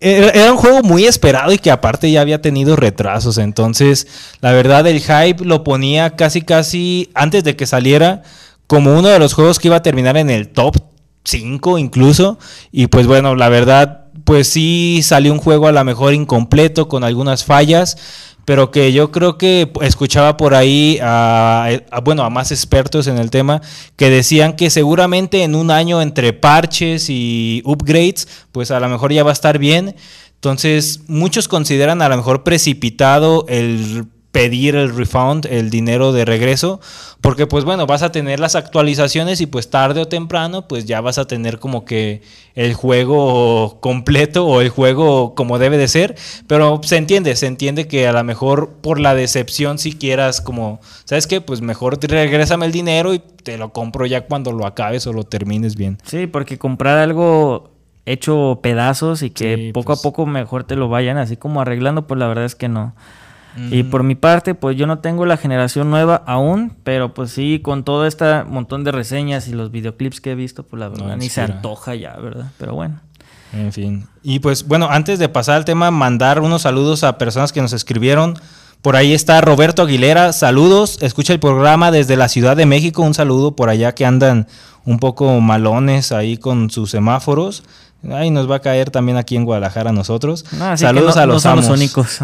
B: Era, un juego muy esperado y que aparte ya había tenido retrasos. Entonces, la verdad, el hype lo ponía casi, casi antes de que saliera como uno de los juegos que iba a terminar en el top 5 incluso. Y pues bueno, la verdad, pues sí salió un juego a lo mejor incompleto con algunas fallas pero que yo creo que escuchaba por ahí a, bueno, a más expertos en el tema que decían que seguramente en un año entre parches y upgrades, pues a lo mejor ya va a estar bien. Entonces, muchos consideran a lo mejor precipitado el pedir el refund, el dinero de regreso, porque pues bueno, vas a tener las actualizaciones y pues tarde o temprano pues ya vas a tener como que el juego completo o el juego como debe de ser, pero se entiende, se entiende que a lo mejor por la decepción si quieras como, ¿sabes qué? Pues mejor regrésame el dinero y te lo compro ya cuando lo acabes o lo termines bien.
A: Sí, porque comprar algo hecho pedazos y que poco a pues poco mejor te lo vayan así como arreglando, pues la verdad es que no. Y por mi parte, pues yo no tengo la generación nueva aún, pero pues sí, con todo este montón de reseñas y los videoclips que he visto, pues la verdad ni se antoja ya, ¿verdad? Pero bueno.
B: En fin. Y pues bueno, antes de pasar al tema, mandar unos saludos a personas que nos escribieron. Por ahí está Roberto Aguilera, saludos, escucha el programa desde la Ciudad de México, un saludo por allá que andan un poco malones ahí con sus semáforos. Ahí nos va a caer también aquí en Guadalajara nosotros. Saludos a los amos. únicos.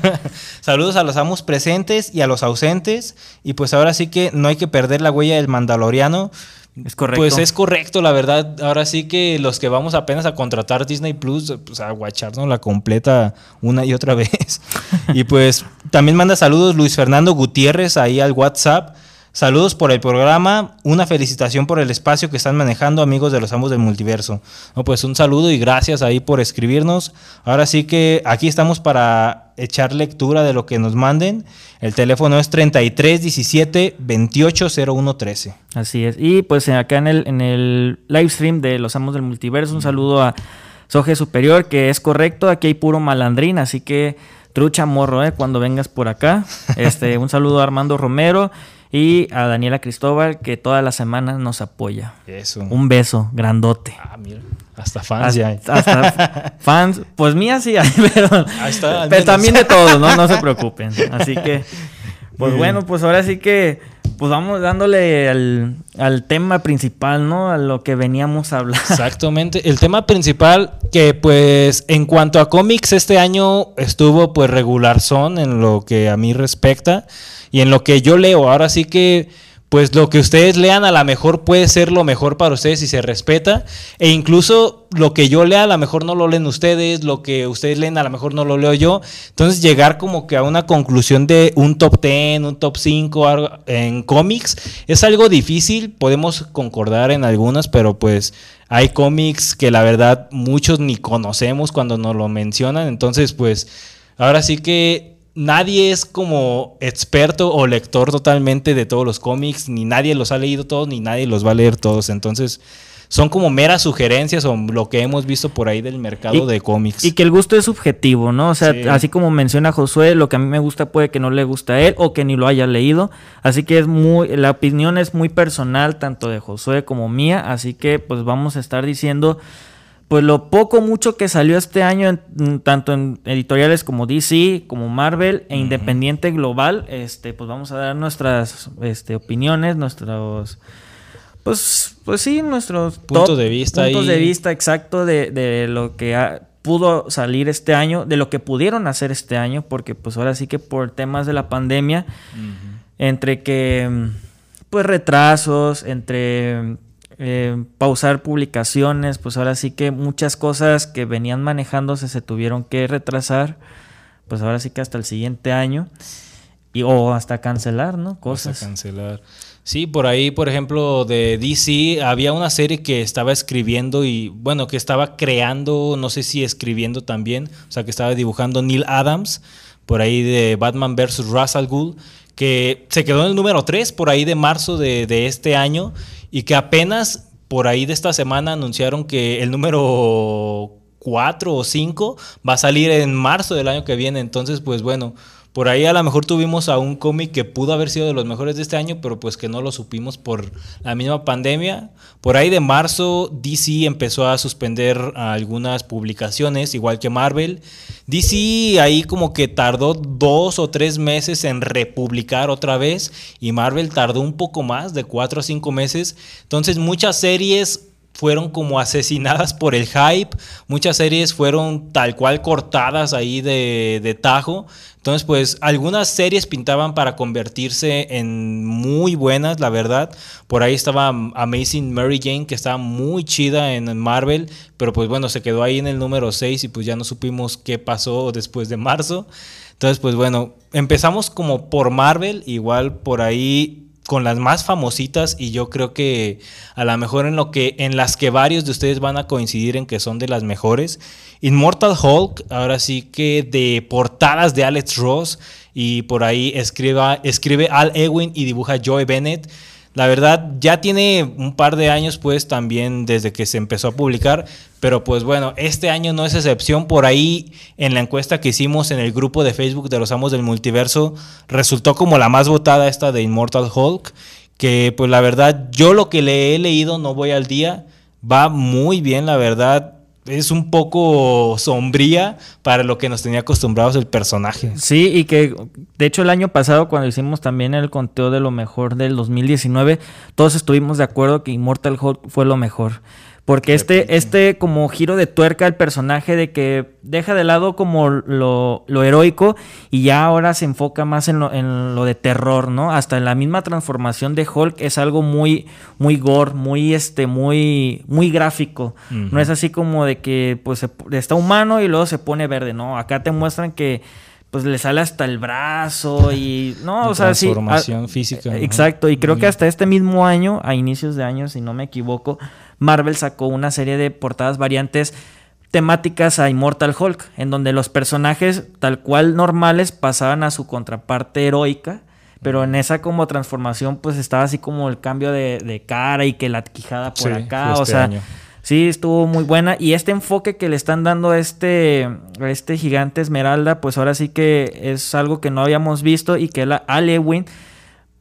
B: Saludos a los amos presentes y a los ausentes. Y pues ahora sí que no hay que perder la huella del mandaloriano. Es correcto. Pues es correcto, la verdad. Ahora sí que los que vamos apenas a contratar Disney Plus, pues a guacharnos la completa una y otra vez. y pues también manda saludos Luis Fernando Gutiérrez ahí al WhatsApp. Saludos por el programa, una felicitación por el espacio que están manejando amigos de los ambos del multiverso. No, pues un saludo y gracias ahí por escribirnos. Ahora sí que aquí estamos para echar lectura de lo que nos manden. El teléfono es 3317 280113.
A: Así es. Y pues acá en el, en el live stream de los amos del multiverso, un saludo a Soje Superior, que es correcto, aquí hay puro malandrín, así que trucha morro, ¿eh? Cuando vengas por acá. Este, un saludo a Armando Romero. Y a Daniela Cristóbal, que todas las semanas nos apoya. Eso. Un beso, grandote.
B: Ah, mira. Hasta fans ya.
A: Hasta fans. Pues mía sí hay, pero, pero también de todos, ¿no? No se preocupen. Así que, pues bueno, pues ahora sí que pues vamos dándole al, al, tema principal, ¿no? A lo que veníamos a hablar.
B: Exactamente. El tema principal que pues en cuanto a cómics este año estuvo pues regular son en lo que a mí respecta y en lo que yo leo. Ahora sí que pues lo que ustedes lean a lo mejor puede ser lo mejor para ustedes si se respeta. E incluso lo que yo lea a lo mejor no lo leen ustedes, lo que ustedes leen a lo mejor no lo leo yo. Entonces llegar como que a una conclusión de un top 10, un top 5 en cómics es algo difícil. Podemos concordar en algunas, pero pues hay cómics que la verdad muchos ni conocemos cuando nos lo mencionan. Entonces pues ahora sí que nadie es como experto o lector totalmente de todos los cómics, ni nadie los ha leído todos, ni nadie los va a leer todos. Entonces, son como meras sugerencias o lo que hemos visto por ahí del mercado de cómics.
A: Y que el gusto es subjetivo, ¿no? O sea, así como menciona Josué, lo que a mí me gusta puede que no le guste a él o que ni lo haya leído. Así que es muy, la opinión es muy personal, tanto de Josué como mía. Así que pues vamos a estar diciendo pues lo poco mucho que salió este año, tanto en editoriales como DC, como Marvel e Independiente Global, este, pues vamos a dar nuestras este, opiniones, nuestros, pues, pues sí, nuestros
B: puntos de vista.
A: Puntos de vista exacto de, lo que pudo salir este año, de lo que pudieron hacer este año, porque pues ahora sí que por temas de la pandemia, entre que, pues retrasos, entre eh, pausar publicaciones, pues ahora sí que muchas cosas que venían manejándose se tuvieron que retrasar, pues ahora sí que hasta el siguiente año, y, o hasta cancelar, ¿no? Cosas.
B: Hasta cancelar. Sí, por ahí, por ejemplo, de DC había una serie que estaba escribiendo y, bueno, que estaba creando, no sé si escribiendo también, o sea, que estaba dibujando Neil Adams, por ahí de Batman vs. Russell Gould, que se quedó en el número 3 por ahí de marzo de, de este año y que apenas por ahí de esta semana anunciaron que el número 4 o 5 va a salir en marzo del año que viene. Entonces, pues bueno, por ahí a lo mejor tuvimos a un cómic que pudo haber sido de los mejores de este año, pero pues que no lo supimos por la misma pandemia. Por ahí de marzo DC empezó a suspender algunas publicaciones, igual que Marvel. DC ahí como que tardó dos o tres meses en republicar otra vez y Marvel tardó un poco más, de cuatro a cinco meses. Entonces muchas series fueron como asesinadas por el hype, muchas series fueron tal cual cortadas ahí de, tajo. Entonces, pues algunas series pintaban para convertirse en muy buenas, la verdad. Por ahí estaba Amazing Mary Jane, que estaba muy chida en Marvel, pero pues bueno, se quedó ahí en el número 6 y pues ya no supimos qué pasó después de marzo. Entonces, pues bueno, empezamos como por Marvel, igual por ahí con las más famositas y yo creo que a lo mejor en lo que en las que varios de ustedes van a coincidir en que son de las mejores. Immortal Hulk, ahora sí que de portadas de Alex Ross y por ahí escriba, escribe Al Ewing y dibuja Joy Bennett. La verdad, ya tiene un par de años, pues, también desde que se empezó a publicar, pero pues bueno, este año no es excepción. Por ahí, en la encuesta que hicimos en el grupo de Facebook de los Amos del Multiverso, resultó como la más votada esta de Immortal Hulk, que pues la verdad, yo lo que le he leído, no voy al día, va muy bien, la verdad es un poco sombría para lo que nos tenía acostumbrados el personaje.
A: Sí, y que de hecho el año pasado cuando hicimos también el conteo de lo mejor del 2019, todos estuvimos de acuerdo que Immortal Hulk fue lo mejor. Porque este, este como giro de tuerca al personaje de que deja de lado como lo, heroico y ya ahora se enfoca más en lo, en lo, de terror, ¿no? Hasta en la misma transformación de Hulk es algo muy, muy gore, muy, este, muy, muy gráfico. No es así como de que pues está humano y luego se pone verde, ¿no? Acá te muestran que pues le sale hasta el brazo y no, o sea,
B: sí. Transformación física.
A: Exacto, y creo que hasta este mismo año, a inicios de año, si no me equivoco, Marvel sacó una serie de portadas variantes temáticas a Immortal Hulk, en donde los personajes tal cual normales pasaban a su contraparte heroica, pero en esa como transformación pues estaba así como el cambio de, cara y que la quijada por acá, este o sea, sí estuvo muy buena. Y este enfoque que le están dando a este, este gigante Esmeralda, pues ahora sí que es algo que no habíamos visto y que la Alewin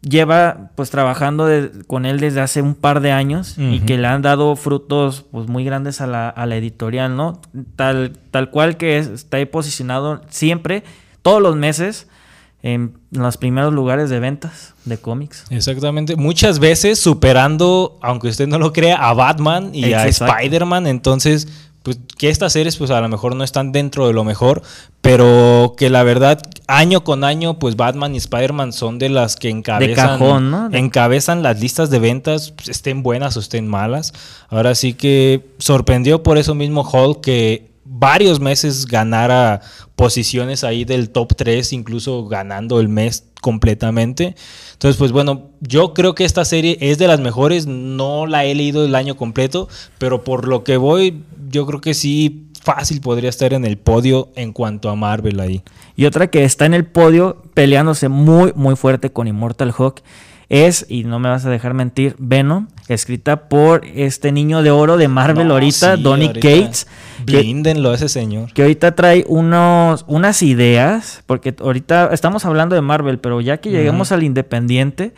A: lleva pues trabajando con él desde hace un par de años y que le han dado frutos pues muy grandes a la, a la editorial, ¿no? Tal, tal cual que está ahí posicionado siempre, todos los meses, en los primeros lugares de ventas de cómics.
B: Exactamente. Muchas veces superando, aunque usted no lo crea, a Batman y a Spider-Man. Entonces, pues que estas series pues a lo mejor no están dentro de lo mejor, pero que la verdad año con año pues Batman y Spider-Man son de las que encabezan, encabezan las listas de ventas, pues, estén buenas o estén malas. Ahora sí que sorprendió por eso mismo Hulk que varios meses ganara posiciones ahí del top 3, incluso ganando el mes completamente. Entonces, pues bueno, yo creo que esta serie es de las mejores, no la he leído el año completo, pero por lo que voy, yo creo que sí, fácil podría estar en el podio en cuanto a Marvel ahí.
A: Y otra que está en el podio peleándose muy, muy fuerte con Immortal Hulk es, y no me vas a dejar mentir, Venom, escrita por este niño de oro de Marvel ahorita, Donny Cates.
B: Blíndenlo ese señor.
A: Que ahorita trae unos, unas ideas, porque ahorita estamos hablando de Marvel, pero ya que lleguemos al independiente,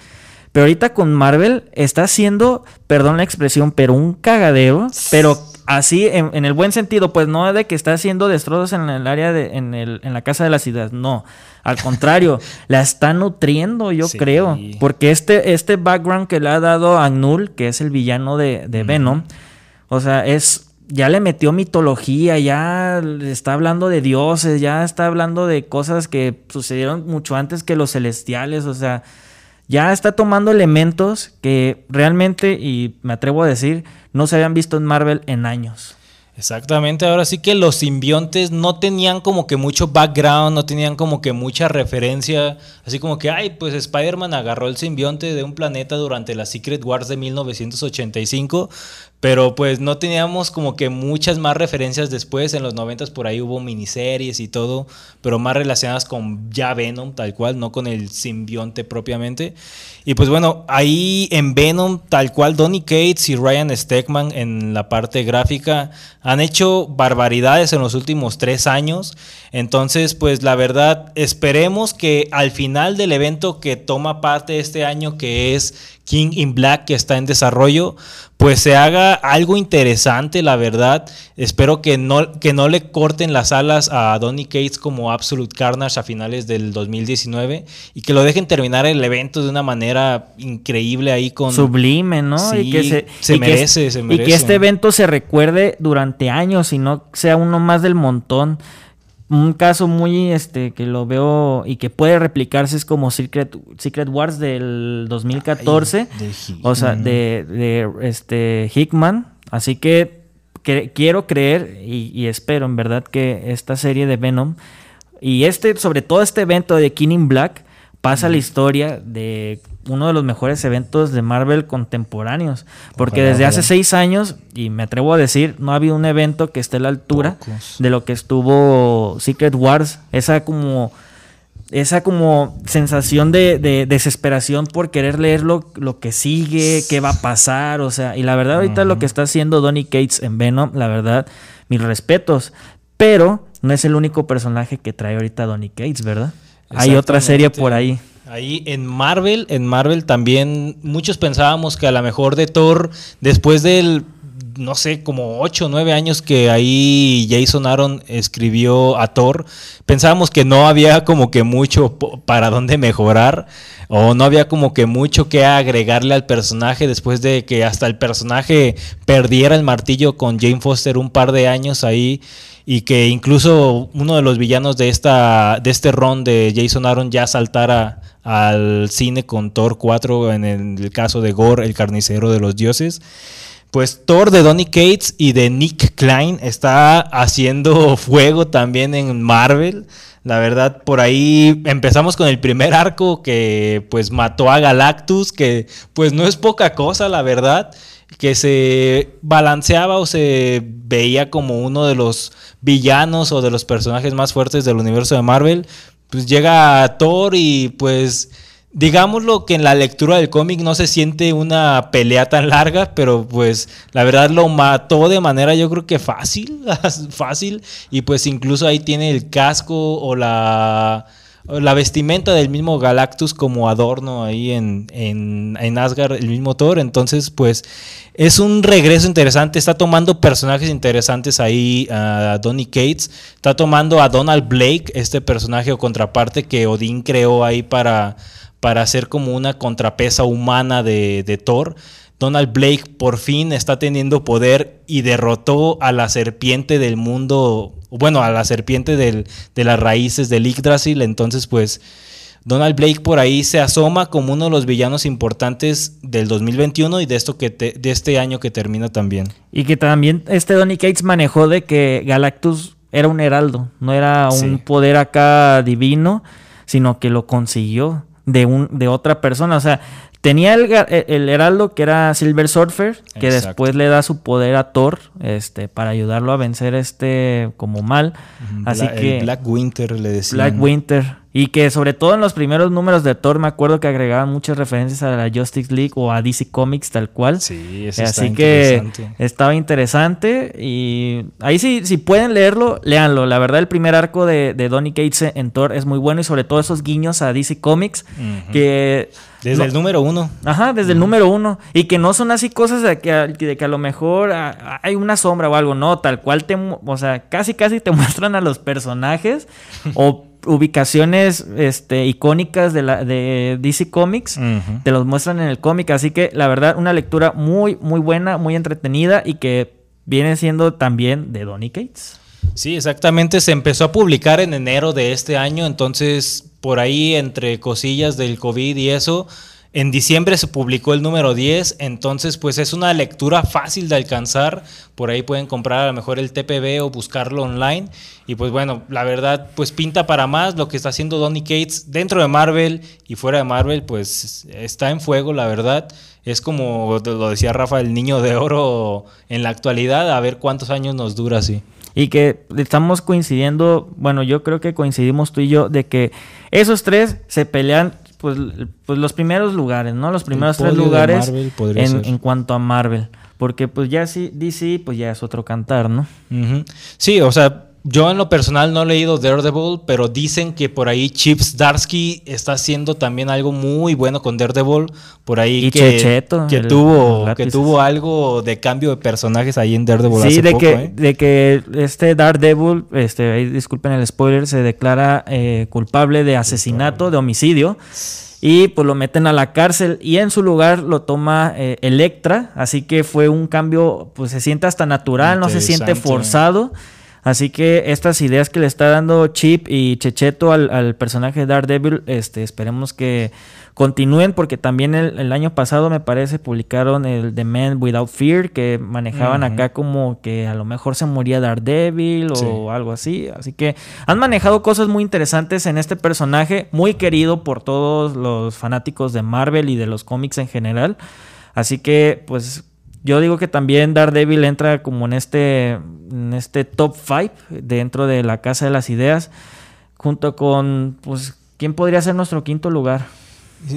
A: pero ahorita con Marvel está haciendo, perdón la expresión, pero un cagadero, pero así en, el buen sentido, pues no de que está haciendo destrozos en el área de, en, el, en la casa de la ciudad, no. Al contrario, la está nutriendo, yo creo. Porque este, este background que le ha dado a Null, que es el villano de, Venom, o sea, es. Ya le metió mitología, ya está hablando de dioses, ya está hablando de cosas que sucedieron mucho antes que los celestiales, o sea, ya está tomando elementos que realmente, y me atrevo a decir, no se habían visto en Marvel en años.
B: Exactamente, ahora sí que los simbiontes no tenían como que mucho background, no tenían como que mucha referencia, así como que, ay, pues Spider-Man agarró el simbionte de un planeta durante la Secret Wars de 1985, pero pues no teníamos como que muchas más referencias después, en los 90 por ahí hubo miniseries y todo, pero más relacionadas con ya Venom tal cual, no con el simbionte propiamente. Y pues bueno, ahí en Venom tal cual Donny Cates y Ryan Stegman en la parte gráfica han hecho barbaridades en los últimos tres años, entonces pues la verdad esperemos que al final del evento que toma parte este año que es King in Black que está en desarrollo, pues se haga algo interesante, la verdad. Espero que no, que no le corten las alas a Donny Cates como Absolute Carnage a finales del 2019 y que lo dejen terminar el evento de una manera increíble ahí con...
A: Sublime, ¿no?
B: y que se, merece, se merece.
A: Y que este evento se recuerde durante años y no sea uno más del montón un caso muy este que lo veo y que puede replicarse es como Secret, Secret Wars del 2014. o sea, de, este Hickman. Así que, quiero creer y, espero en verdad que esta serie de Venom y este, sobre todo este evento de King Black, pasa la historia de uno de los mejores eventos de Marvel contemporáneos. Porque desde hace seis años, y me atrevo a decir, no ha habido un evento que esté a la altura de lo que estuvo Secret Wars. Esa como, esa como sensación de, desesperación por querer leer lo, que sigue, qué va a pasar. O sea, y la verdad, ahorita lo que está haciendo Donny Cates en Venom, la verdad, mis respetos. Pero no es el único personaje que trae ahorita Donny Cates, ¿verdad? Hay otra serie por ahí.
B: Ahí en Marvel, en Marvel también muchos pensábamos que a lo mejor de Thor, después del, no sé, como 8 o 9 años que ahí Jason Aaron escribió a Thor, pensábamos que no había como que mucho para dónde mejorar o no había como que mucho que agregarle al personaje después de que hasta el personaje perdiera el martillo con Jane Foster un par de años ahí y que incluso uno de los villanos de esta de este ron de Jason Aaron ya saltara al cine con Thor 4 en el caso de Gore, el carnicero de los dioses. Pues Thor de Donny Cates y de Nick Klein está haciendo fuego también en Marvel. La verdad, por ahí empezamos con el primer arco que pues mató a Galactus, que pues no es poca cosa, la verdad, que se balanceaba o se veía como uno de los villanos o de los personajes más fuertes del universo de Marvel, pues llega Thor y pues digámoslo que en la lectura del cómic no se siente una pelea tan larga, pero pues la verdad lo mató de manera yo creo que fácil, fácil y pues incluso ahí tiene el casco o la la vestimenta del mismo Galactus como adorno ahí en, en, en, Asgard, el mismo Thor. Entonces, pues es un regreso interesante. Está tomando personajes interesantes ahí a Donny Cates. Está tomando a Donald Blake, este personaje o contraparte que Odín creó ahí para, para hacer como una contrapesa humana de, de Thor. Donald Blake por fin está teniendo poder y derrotó a la serpiente del mundo bueno, a la serpiente de las raíces del Yggdrasil. Entonces, pues, Donald Blake por ahí se asoma como uno de los villanos importantes del 2021 y de, esto que de este año que termina también.
A: Y que también este Donny Cates manejó de que Galactus era un heraldo, no era un poder acá divino, sino que lo consiguió de, un, de otra persona. O sea, Tenía el, heraldo que era Silver Surfer, que después le da su poder a Thor, este, para ayudarlo a vencer este como mal. Así que
B: Black Winter le decía.
A: Black Winter. Y que sobre todo en los primeros números de Thor me acuerdo que agregaban muchas referencias a la Justice League o a DC Comics tal cual.
B: Sí, eso
A: Así que estaba interesante y ahí sí, si pueden leerlo, léanlo. La verdad el primer arco de, de Donny Cates en Thor es muy bueno y sobre todo esos guiños a DC Comics que
B: desde el número uno.
A: Ajá, desde el número uno. Y que no son así cosas de que, de que a lo mejor hay una sombra o algo, no, tal cual te, o sea, casi casi te muestran a los personajes o ubicaciones este, icónicas de, la, de DC Comics, te los muestran en el cómic, así que la verdad una lectura muy, muy buena, muy entretenida y que viene siendo también de Donny Cates.
B: Sí, exactamente, se empezó a publicar en enero de este año, entonces por ahí entre cosillas del COVID y eso, en diciembre se publicó el número 10, entonces pues es una lectura fácil de alcanzar, por ahí pueden comprar a lo mejor el TPB o buscarlo online. Y pues bueno, la verdad pues pinta para más lo que está haciendo Donny Cates dentro de Marvel y fuera de Marvel pues está en fuego la verdad, es como lo decía Rafa el niño de oro en la actualidad, a ver cuántos años nos dura así.
A: Y que estamos coincidiendo, bueno, yo creo que coincidimos tú y yo, de que esos tres se pelean pues, pues los primeros lugares, ¿no? Los primeros tres lugares en, en, cuanto a Marvel. Porque pues ya sí, DC, pues ya es otro cantar, ¿no?
B: Sí, o sea, yo en lo personal no he leído Daredevil, pero dicen que por ahí Chips Darsky está haciendo también algo muy bueno con Daredevil. Por ahí que, que tuvo que tuvo algo de cambio de personajes ahí en Daredevil.
A: Sí, de que ¿eh? de que este Daredevil, este, disculpen el spoiler, se declara eh, culpable de asesinato, de homicidio. Y pues lo meten a la cárcel y en su lugar lo toma eh, Electra. Así que fue un cambio, pues se siente hasta natural, no se siente forzado. Así que estas ideas que le está dando Chip y Checheto al, personaje de Daredevil, este, esperemos que continúen porque también el, año pasado me parece publicaron el The Man Without Fear que manejaban acá como que a lo mejor se moría Daredevil o algo así. Así que han manejado cosas muy interesantes en este personaje, muy querido por todos los fanáticos de Marvel y de los cómics en general. Así que pues yo digo que también Daredevil entra como en este, en este top 5 dentro de la Casa de las Ideas, junto con, pues, ¿quién podría ser nuestro quinto lugar?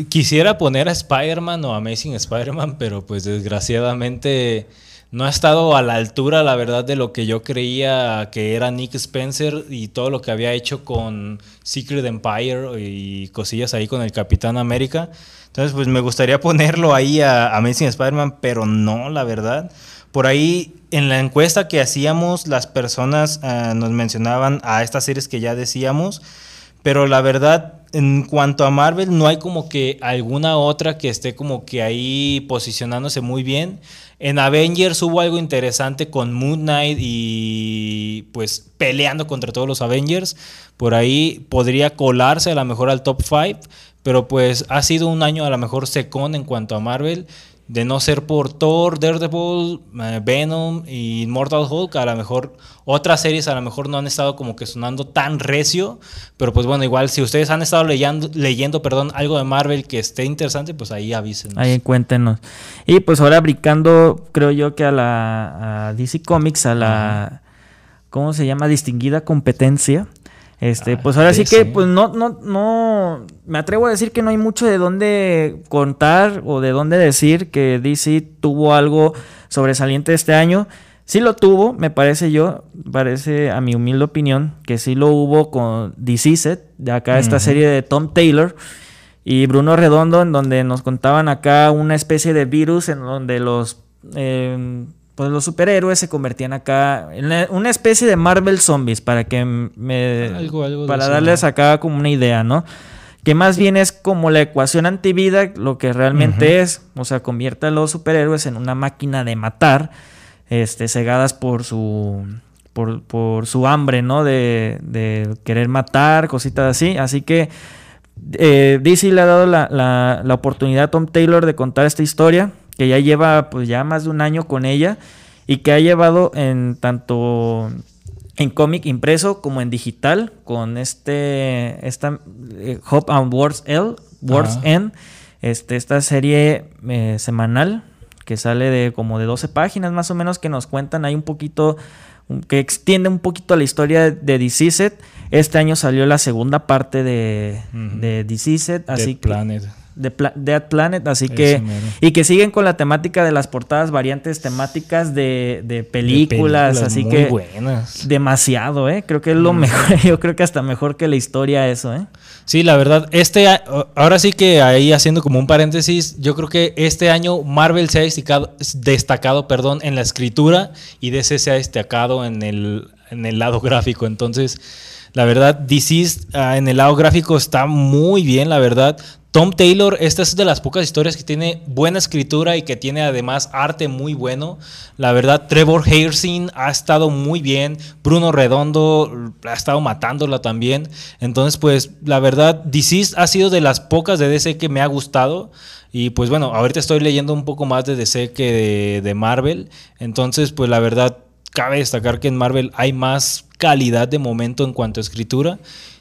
B: Quisiera poner a Spider-Man o Amazing Spider-Man, pero pues desgraciadamente no ha estado a la altura, la verdad, de lo que yo creía que era Nick Spencer y todo lo que había hecho con Secret Empire y cosillas ahí con el Capitán América. Entonces, pues me gustaría ponerlo ahí a Amazing Spider-Man, pero no, la verdad. Por ahí, en la encuesta que hacíamos, las personas ah, nos mencionaban a estas series que ya decíamos, pero la verdad, en cuanto a Marvel, no hay como que alguna otra que esté como que ahí posicionándose muy bien. En Avengers hubo algo interesante con Moon Knight y pues peleando contra todos los Avengers. Por ahí podría colarse a lo mejor al top 5, pero pues ha sido un año a lo mejor secón en cuanto a Marvel. De no ser por Thor, Daredevil, eh, Venom y Mortal Hulk, a lo mejor otras series a lo mejor no han estado como que sonando tan recio, pero pues bueno, igual si ustedes han estado leyendo, leyendo perdón, algo de Marvel que esté interesante, pues ahí avísenos.
A: Ahí cuéntenos. Y pues ahora brincando, creo yo que a la DC Comics, a la, ¿cómo se llama? Distinguida competencia. Este, ah, pues ahora sí que, pues no, no, no, me atrevo a decir que no hay mucho de dónde contar o de dónde decir que DC tuvo algo sobresaliente este año. Sí lo tuvo, me parece yo, parece a mi humilde opinión, que sí lo hubo con Diseased, de acá esta serie de Tom Taylor y Bruno Redondo, en donde nos contaban acá una especie de virus en donde los, eh, pues los superhéroes se convertían acá en una especie de Marvel Zombies, para que me... para darles acá como una idea, ¿no? Que más bien es como la ecuación antivida, lo que realmente es, o sea, convierte a los superhéroes en una máquina de matar este, cegadas por su, por, su hambre, ¿no? De, querer matar, cositas así. Así que eh, DC le ha dado la, oportunidad a Tom Taylor de contar esta historia, que ya lleva pues ya más de un año con ella y que ha llevado en tanto en cómic impreso como en digital con este esta eh, Hope and Words L Words N este esta serie eh, semanal que sale de como de 12 páginas más o menos que nos cuentan ahí un poquito, que extiende un poquito la historia de Diseased. Este año salió la segunda parte de, uh así que...
B: Planet
A: de Dead Planet, así que y que siguen con la temática de las portadas variantes temáticas de, películas, así muy que buenas. demasiado, eh, creo que es lo mm. mejor, yo creo que hasta mejor que la historia eso, eh.
B: Sí, la verdad, este ahora sí que ahí haciendo como un paréntesis, yo creo que este año Marvel se ha destacado, destacado perdón, en la escritura y DC se ha destacado en el en el lado gráfico, entonces la verdad, DC ah, en el lado gráfico está muy bien, la verdad. Tom Taylor, esta es de las pocas historias que tiene buena escritura y que tiene además arte muy bueno. La verdad, Trevor Hairsine ha estado muy bien. Bruno Redondo ha estado matándola también. Entonces, pues, la verdad, DC ha sido de las pocas de DC que me ha gustado. Y pues bueno, ahorita estoy leyendo un poco más de DC que de, de Marvel. Entonces, pues la verdad, cabe destacar que en Marvel hay más calidad de momento en cuanto a escritura.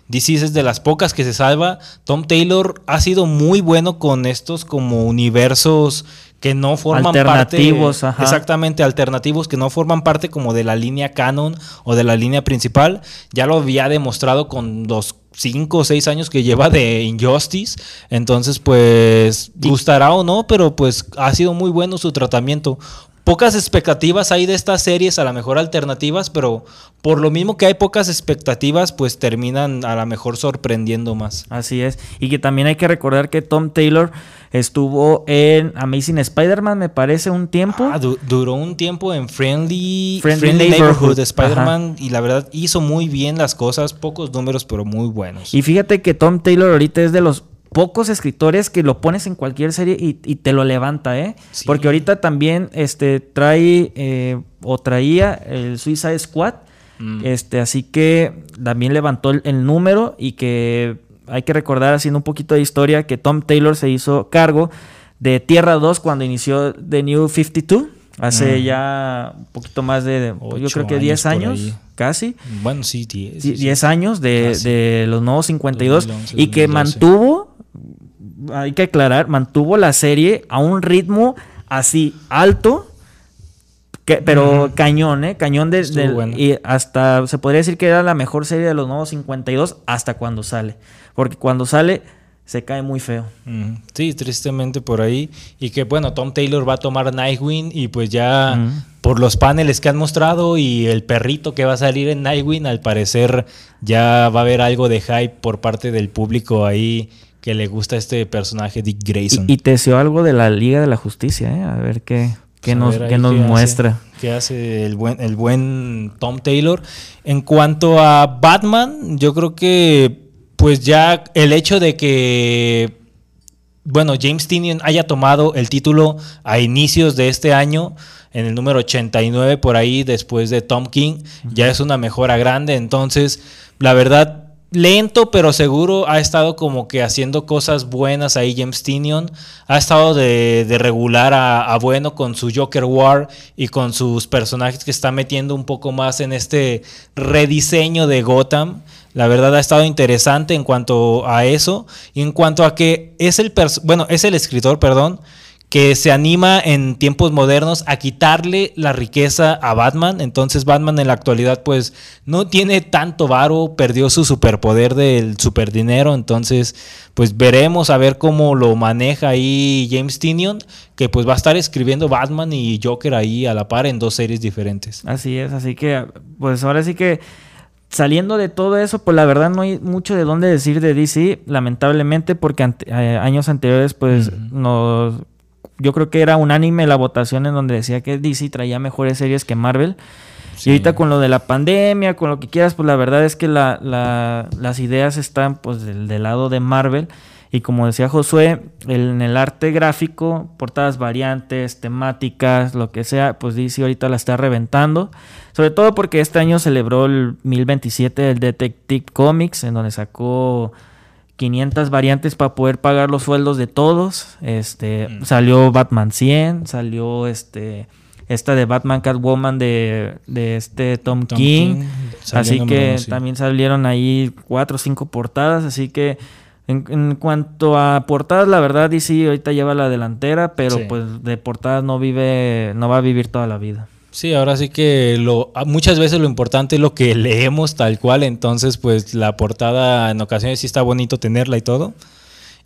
B: DC es de las pocas que se salva. Tom Taylor ha sido muy bueno con estos como universos que no forman
A: alternativos,
B: parte exactamente alternativos que no forman parte como de la línea canon o de la línea principal. Ya lo había demostrado con los cinco o seis años que lleva de Injustice. Entonces, pues, gustará o no, pero pues ha sido muy bueno su tratamiento pocas expectativas hay de estas series, a lo mejor alternativas, pero por lo mismo que hay pocas expectativas, pues terminan a lo mejor sorprendiendo más.
A: Así es. Y que también hay que recordar que Tom Taylor estuvo en Amazing Spider-Man, me parece, un tiempo.
B: Ah, duró un tiempo en Friendly, Friendly, Neighborhood, de Spider-Man y la verdad hizo muy bien las cosas, pocos números, pero muy buenos.
A: Y fíjate que Tom Taylor ahorita es de los pocos escritores que lo pones en cualquier serie y, te lo levanta, ¿eh? Porque ahorita también este, trae eh, o traía el Suicide Squad. Mm. Este, así que también levantó el, número y que hay que recordar, haciendo un poquito de historia, que Tom Taylor se hizo cargo de Tierra 2 cuando inició The New 52. Hace mm. ya un poquito más de, yo creo que 10 años, casi.
B: Bueno, sí, 10.
A: 10 años de, de, los nuevos 52 y que mantuvo hay que aclarar, mantuvo la serie a un ritmo así alto, pero cañón, ¿eh? Cañón de, y hasta se podría decir que era la mejor serie de los nuevos 52 hasta cuando sale, porque cuando sale se cae muy feo.
B: Sí, tristemente por ahí. Y que bueno, Tom Taylor va a tomar Nightwing y pues ya por los paneles que han mostrado y el perrito que va a salir en Nightwing, al parecer ya va a haber algo de hype por parte del público ahí que le gusta este personaje Dick Grayson.
A: Y, te deseó algo de la Liga de la Justicia, ¿eh? A ver qué, qué pues nos, nos muestra.
B: qué hace el buen, el buen Tom Taylor. En cuanto a Batman, yo creo que pues ya el hecho de que bueno, James Tinian haya tomado el título a inicios de este año, en el número 89 por ahí, después de Tom King, ya es una mejora grande. Entonces, la verdad, lento pero seguro ha estado como que haciendo cosas buenas ahí James Tinion ha estado de, regular a, bueno con su Joker War y con sus personajes que está metiendo un poco más en este rediseño de Gotham. La verdad ha estado interesante en cuanto a eso. Y en cuanto a que es el bueno es el escritor perdón que se anima en tiempos modernos a quitarle la riqueza a Batman. Entonces Batman en la actualidad pues no tiene tanto varo, perdió su superpoder del superdinero. Entonces pues veremos a ver cómo lo maneja ahí James Tinion, que pues va a estar escribiendo Batman y Joker ahí a la par en dos series diferentes.
A: Así es, así que pues ahora sí que saliendo de todo eso, pues la verdad no hay mucho de dónde decir de DC, lamentablemente, porque eh, años anteriores pues nos yo creo que era unánime la votación en donde decía que DC traía mejores series que Marvel. Y ahorita con lo de la pandemia, con lo que quieras, pues la verdad es que las ideas están pues del, lado de Marvel. Y como decía Josué, en el arte gráfico, portadas variantes, temáticas, lo que sea, pues DC ahorita la está reventando. Sobre todo porque este año celebró el 1027 del Detective Comics, en donde sacó 500 variantes para poder pagar los sueldos de todos. Este, mm. salió Batman 100, salió este esta de Batman Catwoman de, de este Tom, King. Así que también salieron ahí cuatro o cinco portadas. Así que en, cuanto a portadas, la verdad DC ahorita lleva la delantera, pero pues de portadas no vive, no va a vivir toda la vida.
B: Sí, ahora sí que lo, muchas veces lo importante es lo que leemos tal cual, entonces pues la portada en ocasiones sí está bonito tenerla y todo.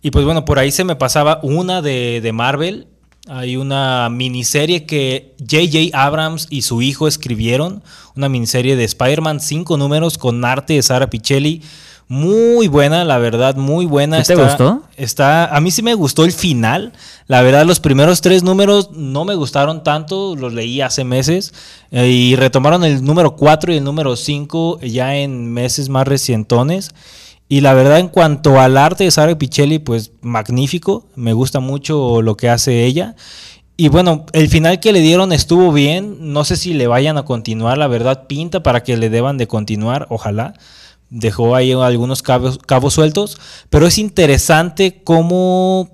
B: Y pues bueno, por ahí se me pasaba una de, de Marvel, hay una miniserie que JJ Abrams y su hijo escribieron, una miniserie de Spider-Man, cinco números con arte de Sara Pichelli muy buena, la verdad, muy buena.
A: ¿Te gustó?
B: Está, a mí sí me gustó el final. La verdad, los primeros tres números no me gustaron tanto, los leí hace meses. Eh, y retomaron el número 4 y el número 5 ya en meses más recientones. Y la verdad, en cuanto al arte de Sara Pichelli, pues magnífico. Me gusta mucho lo que hace ella. Y bueno, el final que le dieron estuvo bien. No sé si le vayan a continuar. La verdad, pinta para que le deban de continuar. Ojalá dejó ahí algunos cabos, cabos sueltos, pero es interesante cómo,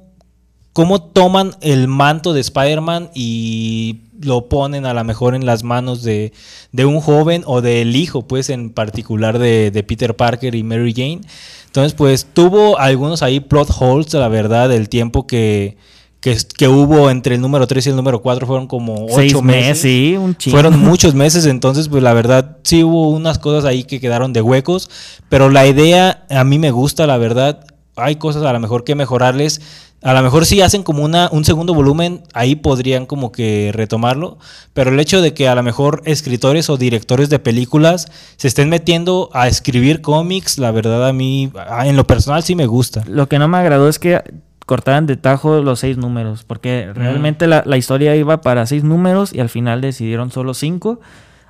B: cómo toman el manto de Spider-Man y lo ponen a lo mejor en las manos de, de, un joven o del hijo, pues en particular de, de, Peter Parker y Mary Jane. Entonces, pues tuvo algunos ahí plot holes, la verdad, del tiempo que, que, hubo entre el número 3 y el número 4 fueron como 8 meses.
A: Sí, un
B: Fueron muchos meses, entonces pues la verdad sí hubo unas cosas ahí que quedaron de huecos, pero la idea a mí me gusta, la verdad. Hay cosas a lo mejor que mejorarles. A lo mejor si hacen como una, un segundo volumen, ahí podrían como que retomarlo. Pero el hecho de que a lo mejor escritores o directores de películas se estén metiendo a escribir cómics, la verdad a mí, en lo personal sí me gusta.
A: Lo que no me agradó es que cortaran de tajo los seis números, porque realmente la, historia iba para seis números y al final decidieron solo cinco,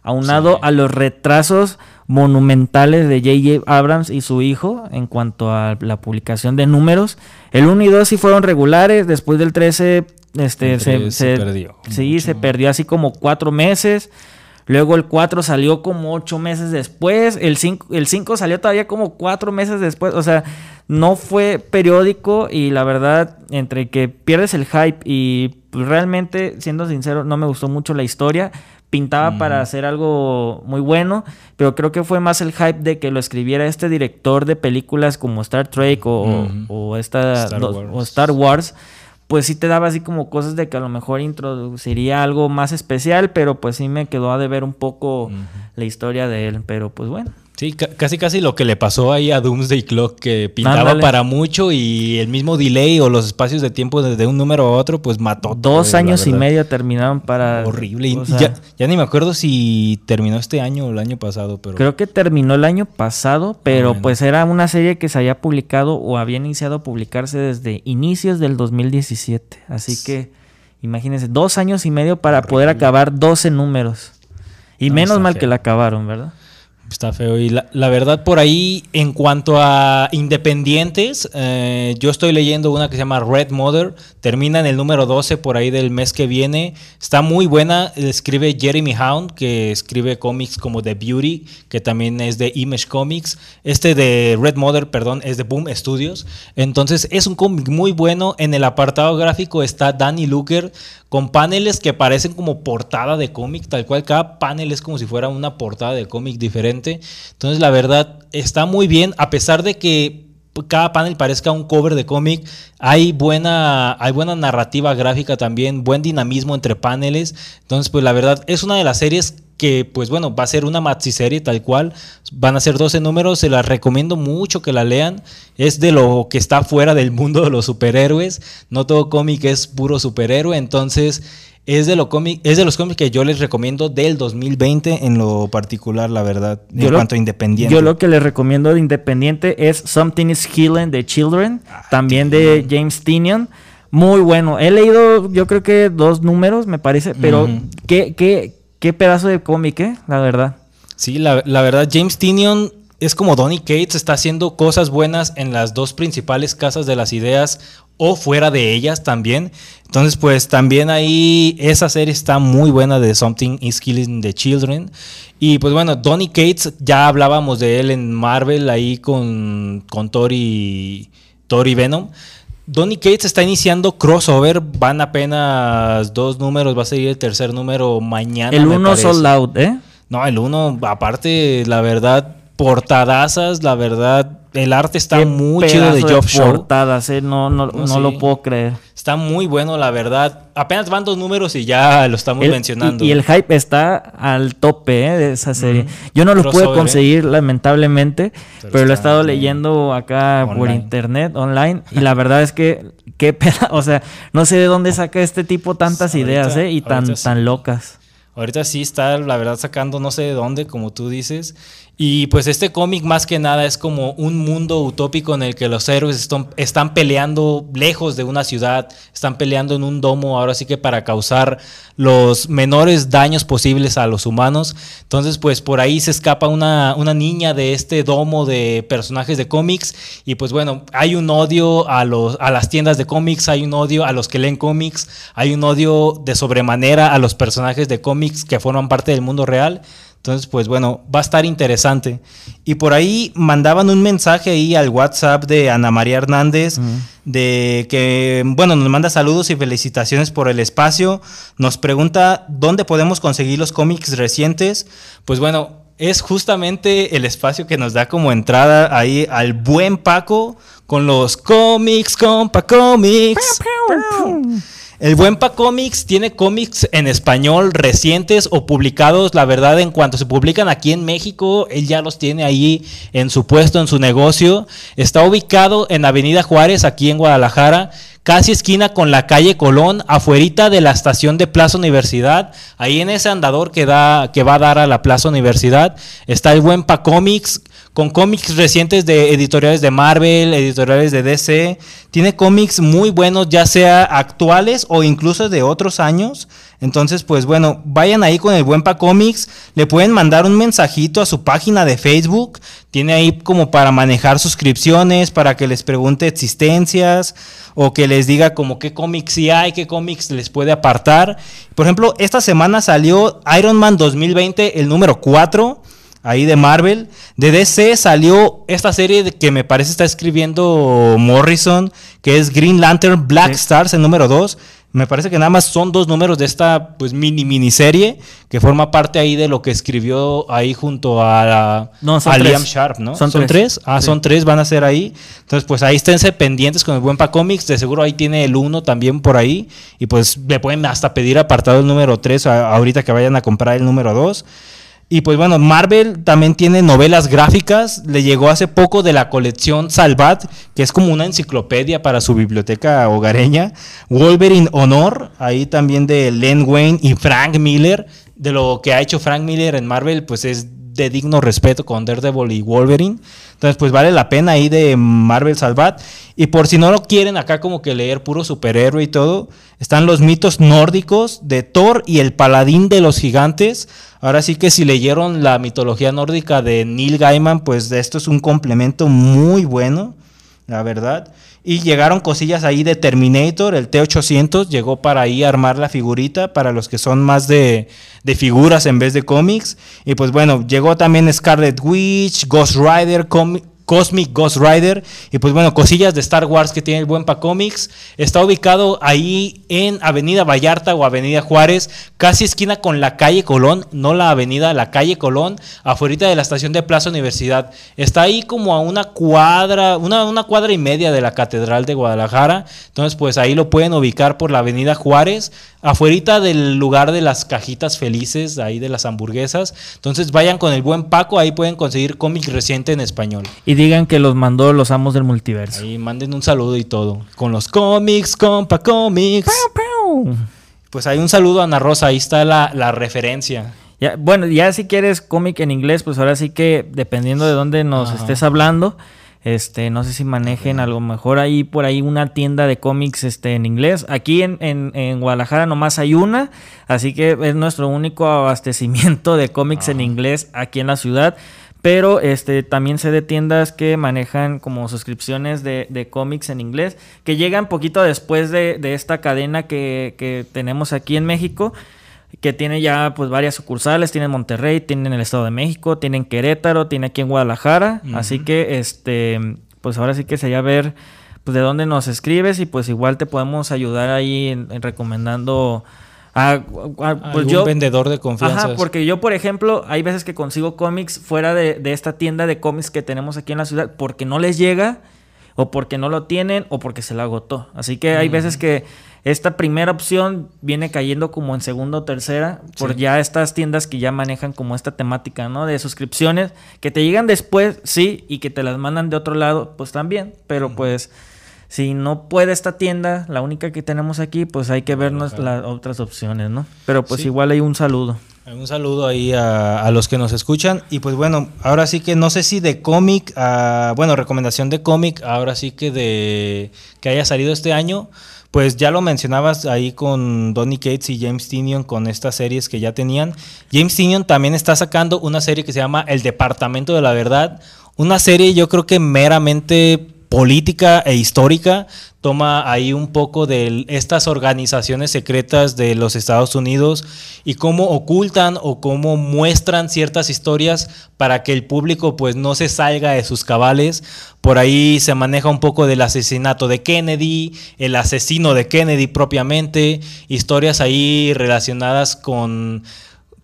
A: aunado a los retrasos monumentales de J.J. Abrams y su hijo en cuanto a la publicación de números. El 1 y 2 sí fueron regulares, después del 13 este, se, perdió. Sí, se perdió así como cuatro meses. Luego el 4 salió como ocho meses después. El 5, el 5 salió todavía como cuatro meses después. O sea, no fue periódico y la verdad, entre que pierdes el hype y pues, realmente, siendo sincero, no me gustó mucho la historia. Pintaba para hacer algo muy bueno, pero creo que fue más el hype de que lo escribiera este director de películas como Star Trek o, esta, o Star Wars pues sí te daba así como cosas de que a lo mejor introduciría algo más especial, pero pues sí me quedó a deber un poco la historia de él, pero pues bueno.
B: Sí, casi casi lo que le pasó ahí a Doomsday Clock, que pintaba para mucho y el mismo delay o los espacios de tiempo desde un número a otro, pues mató.
A: Dos años y medio terminaron para...
B: Horrible. ya, ya, ni me acuerdo si terminó este año o el año pasado, pero...
A: Creo que terminó el año pasado, pero pues era una serie que se había publicado o había iniciado a publicarse desde inicios del 2017. Así que imagínense, dos años y medio para poder acabar 12 números. Y menos mal que la acabaron, ¿verdad?
B: Está feo. Y la, verdad, por ahí, en cuanto a independientes, eh, yo estoy leyendo una que se llama Red Mother. Termina en el número 12 por ahí del mes que viene. Está muy buena. Escribe Jeremy Hound, que escribe cómics como The Beauty, que también es de Image Comics. Este de Red Mother, perdón, es de Boom Studios. Entonces, es un cómic muy bueno. En el apartado gráfico está Danny Luker con paneles que parecen como portada de cómic, tal cual cada panel es como si fuera una portada de cómic diferente. Entonces la verdad está muy bien, a pesar de que cada panel parezca un cover de cómic. Hay buena, hay narrativa gráfica también, buen dinamismo entre paneles. Entonces, pues la verdad, es una de las series que, pues bueno, va a ser una maxi serie tal cual. Van a ser 12 números, se las recomiendo mucho que la lean. Es de lo que está fuera del mundo de los superhéroes. No todo cómic es puro superhéroe, entonces es de, lo cómic, es de los cómics que yo les recomiendo del 2020 en lo particular, la verdad, en cuanto a independiente.
A: Yo lo que les recomiendo de independiente es Something is Healing the Children, ah, también de James Tinian. Muy bueno. He leído, yo creo que dos números, me parece, pero qué, qué, qué pedazo de cómic, ¿eh? La verdad.
B: Sí, la, la verdad, James Tinian es como Donny Cates está haciendo cosas buenas en las dos principales casas de las ideas o fuera de ellas también. Entonces, pues también ahí esa serie está muy buena de Something is Killing the Children. Y pues bueno, Donny Cates, ya hablábamos de él en Marvel ahí con, con Thor, y, Venom. Donny Cates está iniciando crossover, van apenas dos números, va a seguir el tercer número mañana.
A: El uno sold out, ¿eh?
B: No, el uno, aparte, la verdad, portadazas, la verdad, el arte está muy chido de Job Show.
A: Portadas, eh, no, no, no, lo puedo creer.
B: Está muy bueno, la verdad. Apenas van dos números y ya lo estamos mencionando.
A: Y, el hype está al tope eh, de esa serie. Yo no lo pude ¿eh? conseguir, lamentablemente, pero, lo he estado leyendo acá por internet, online, y la verdad es que, qué pena, o sea, no sé de dónde saca este tipo tantas ideas, ¿eh? Y tan, tan locas.
B: Ahorita sí está, la verdad, sacando no sé de dónde, como tú dices. Y pues este cómic más que nada es como un mundo utópico en el que los héroes están, peleando lejos de una ciudad, están peleando en un domo, ahora sí que para causar los menores daños posibles a los humanos. Entonces pues por ahí se escapa una, una niña de este domo de personajes de cómics y pues bueno, hay un odio a, los, a las tiendas de cómics, hay un odio a los que leen cómics, hay un odio de sobremanera a los personajes de cómics que forman parte del mundo real. Entonces, pues bueno, va a estar interesante. Y por ahí mandaban un mensaje ahí al WhatsApp de Ana María Hernández, de que, bueno, nos manda saludos y felicitaciones por el espacio. Nos pregunta dónde podemos conseguir los cómics recientes. Pues bueno, es justamente el espacio que nos da como entrada ahí al buen Paco con los cómics, compa cómics. El Buen Pa Comics tiene cómics en español recientes o publicados. La verdad, en cuanto se publican aquí en México, él ya los tiene ahí en su puesto, en su negocio. Está ubicado en Avenida Juárez, aquí en Guadalajara casi esquina con la calle Colón, afuerita de la estación de Plaza Universidad, ahí en ese andador que, da, que va a dar a la Plaza Universidad, está el buen Pa Comics, con cómics recientes de editoriales de Marvel, editoriales de DC. Tiene cómics muy buenos, ya sea actuales o incluso de otros años. Entonces, pues bueno, vayan ahí con el Buen Pa Comics, le pueden mandar un mensajito a su página de Facebook, tiene ahí como para manejar suscripciones, para que les pregunte existencias o que les diga como qué cómics sí hay, qué cómics les puede apartar. Por ejemplo, esta semana salió Iron Man 2020, el número 4 ahí de Marvel. De DC salió esta serie que me parece está escribiendo Morrison, que es Green Lantern Black Stars, el número 2. Me parece que nada más son dos números de esta pues mini miniserie que forma parte ahí de lo que escribió ahí junto a, Liam Sharp, ¿no?
A: Son,
B: tres. Ah, son tres, van a ser ahí. Entonces, pues ahí esténse pendientes con el Buen Pa Comics. De seguro ahí tiene el uno también por ahí. Y pues le pueden hasta pedir apartado el número 3 ahorita que vayan a comprar el número 2. Y pues bueno, Marvel también tiene novelas gráficas. Le llegó hace poco de la colección Salvat, que es como una enciclopedia para su biblioteca hogareña. Wolverine Honor, ahí también de Len Wayne y Frank Miller. De lo que ha hecho Frank Miller en Marvel, pues es de digno respeto con Daredevil y Wolverine. Entonces, pues vale la pena ahí de Marvel Salvat. Y por si no lo quieren acá como que leer puro superhéroe y todo, están los mitos nórdicos de Thor y el paladín de los gigantes. Ahora sí que si leyeron la mitología nórdica de Neil Gaiman, pues esto es un complemento muy bueno, la verdad. Y llegaron cosillas ahí de Terminator, el T800 llegó para ahí armar la figurita para los que son más de, figuras en vez de cómics. Y pues bueno, llegó también Scarlet Witch, Ghost Rider, Cosmic Ghost Rider. Y pues bueno, cosillas de Star Wars que tiene el buen Pa Comics. Está ubicado ahí en Avenida Vallarta o Avenida Juárez, casi esquina con la calle Colón, no la avenida, la calle Colón, afuera de la estación de Plaza Universidad. Está ahí como a una cuadra, una, una cuadra y media de la Catedral de Guadalajara. Entonces, pues ahí lo pueden ubicar por la Avenida Juárez, afuera del lugar de las cajitas felices, ahí de las hamburguesas. Entonces, vayan con el buen Paco, ahí pueden conseguir cómic reciente en español.
A: Y digan que los mandó los amos del multiverso.
B: Ahí manden un saludo y todo. Con los cómics, compa cómics. Pues hay un saludo a Ana Rosa, ahí está la, la referencia.
A: Ya, bueno, ya si quieres cómic en inglés, pues ahora sí que dependiendo de dónde nos
B: Ajá.
A: estés hablando, este, no sé si manejen a lo mejor ahí por ahí una tienda de cómics este, en inglés. Aquí en, en, en Guadalajara nomás hay una, así que es nuestro único abastecimiento de cómics en inglés aquí en la ciudad. Pero este, también sé de tiendas que manejan como suscripciones de, de cómics en inglés, que llegan poquito después de, de esta cadena que, que tenemos aquí en México que tiene ya pues varias sucursales, tiene en Monterrey, tiene en el Estado de México, tiene en Querétaro, tiene aquí en Guadalajara, así que este pues ahora sí que sería ver pues de dónde nos escribes y pues igual te podemos ayudar ahí en, en recomendando a, a- pues
B: Algún
A: yo
B: vendedor de confianza.
A: Ajá, porque yo, por ejemplo, hay veces que consigo cómics fuera de, de esta tienda de cómics que tenemos aquí en la ciudad porque no les llega, o porque no lo tienen, o porque se la agotó. Así que hay veces que esta primera opción viene cayendo como en segunda o tercera por
B: Sí.
A: ya estas tiendas que ya manejan como esta temática, ¿no? De suscripciones que te llegan después, sí, y que te las mandan de otro lado, pues también, pero pues... Si no puede esta tienda, la única que tenemos aquí, pues hay que vernos las otras opciones, ¿no? Pero pues
B: Sí.
A: igual hay un saludo.
B: Un saludo ahí a, a los que nos escuchan. Y pues bueno, ahora sí que no sé si de cómic, bueno, recomendación de cómic, ahora sí que de que haya salido este año. Pues ya lo mencionabas ahí con Donny Cates y James Tinion con estas series que ya tenían. James Tinion también está sacando una serie que se llama El Departamento de la Verdad. Una serie yo creo que meramente política e histórica. Toma ahí un poco de estas organizaciones secretas de los Estados Unidos y cómo ocultan o cómo muestran ciertas historias para que el público pues no se salga de sus cabales. Por ahí se maneja un poco del asesinato de Kennedy, el asesino de Kennedy propiamente, historias ahí relacionadas con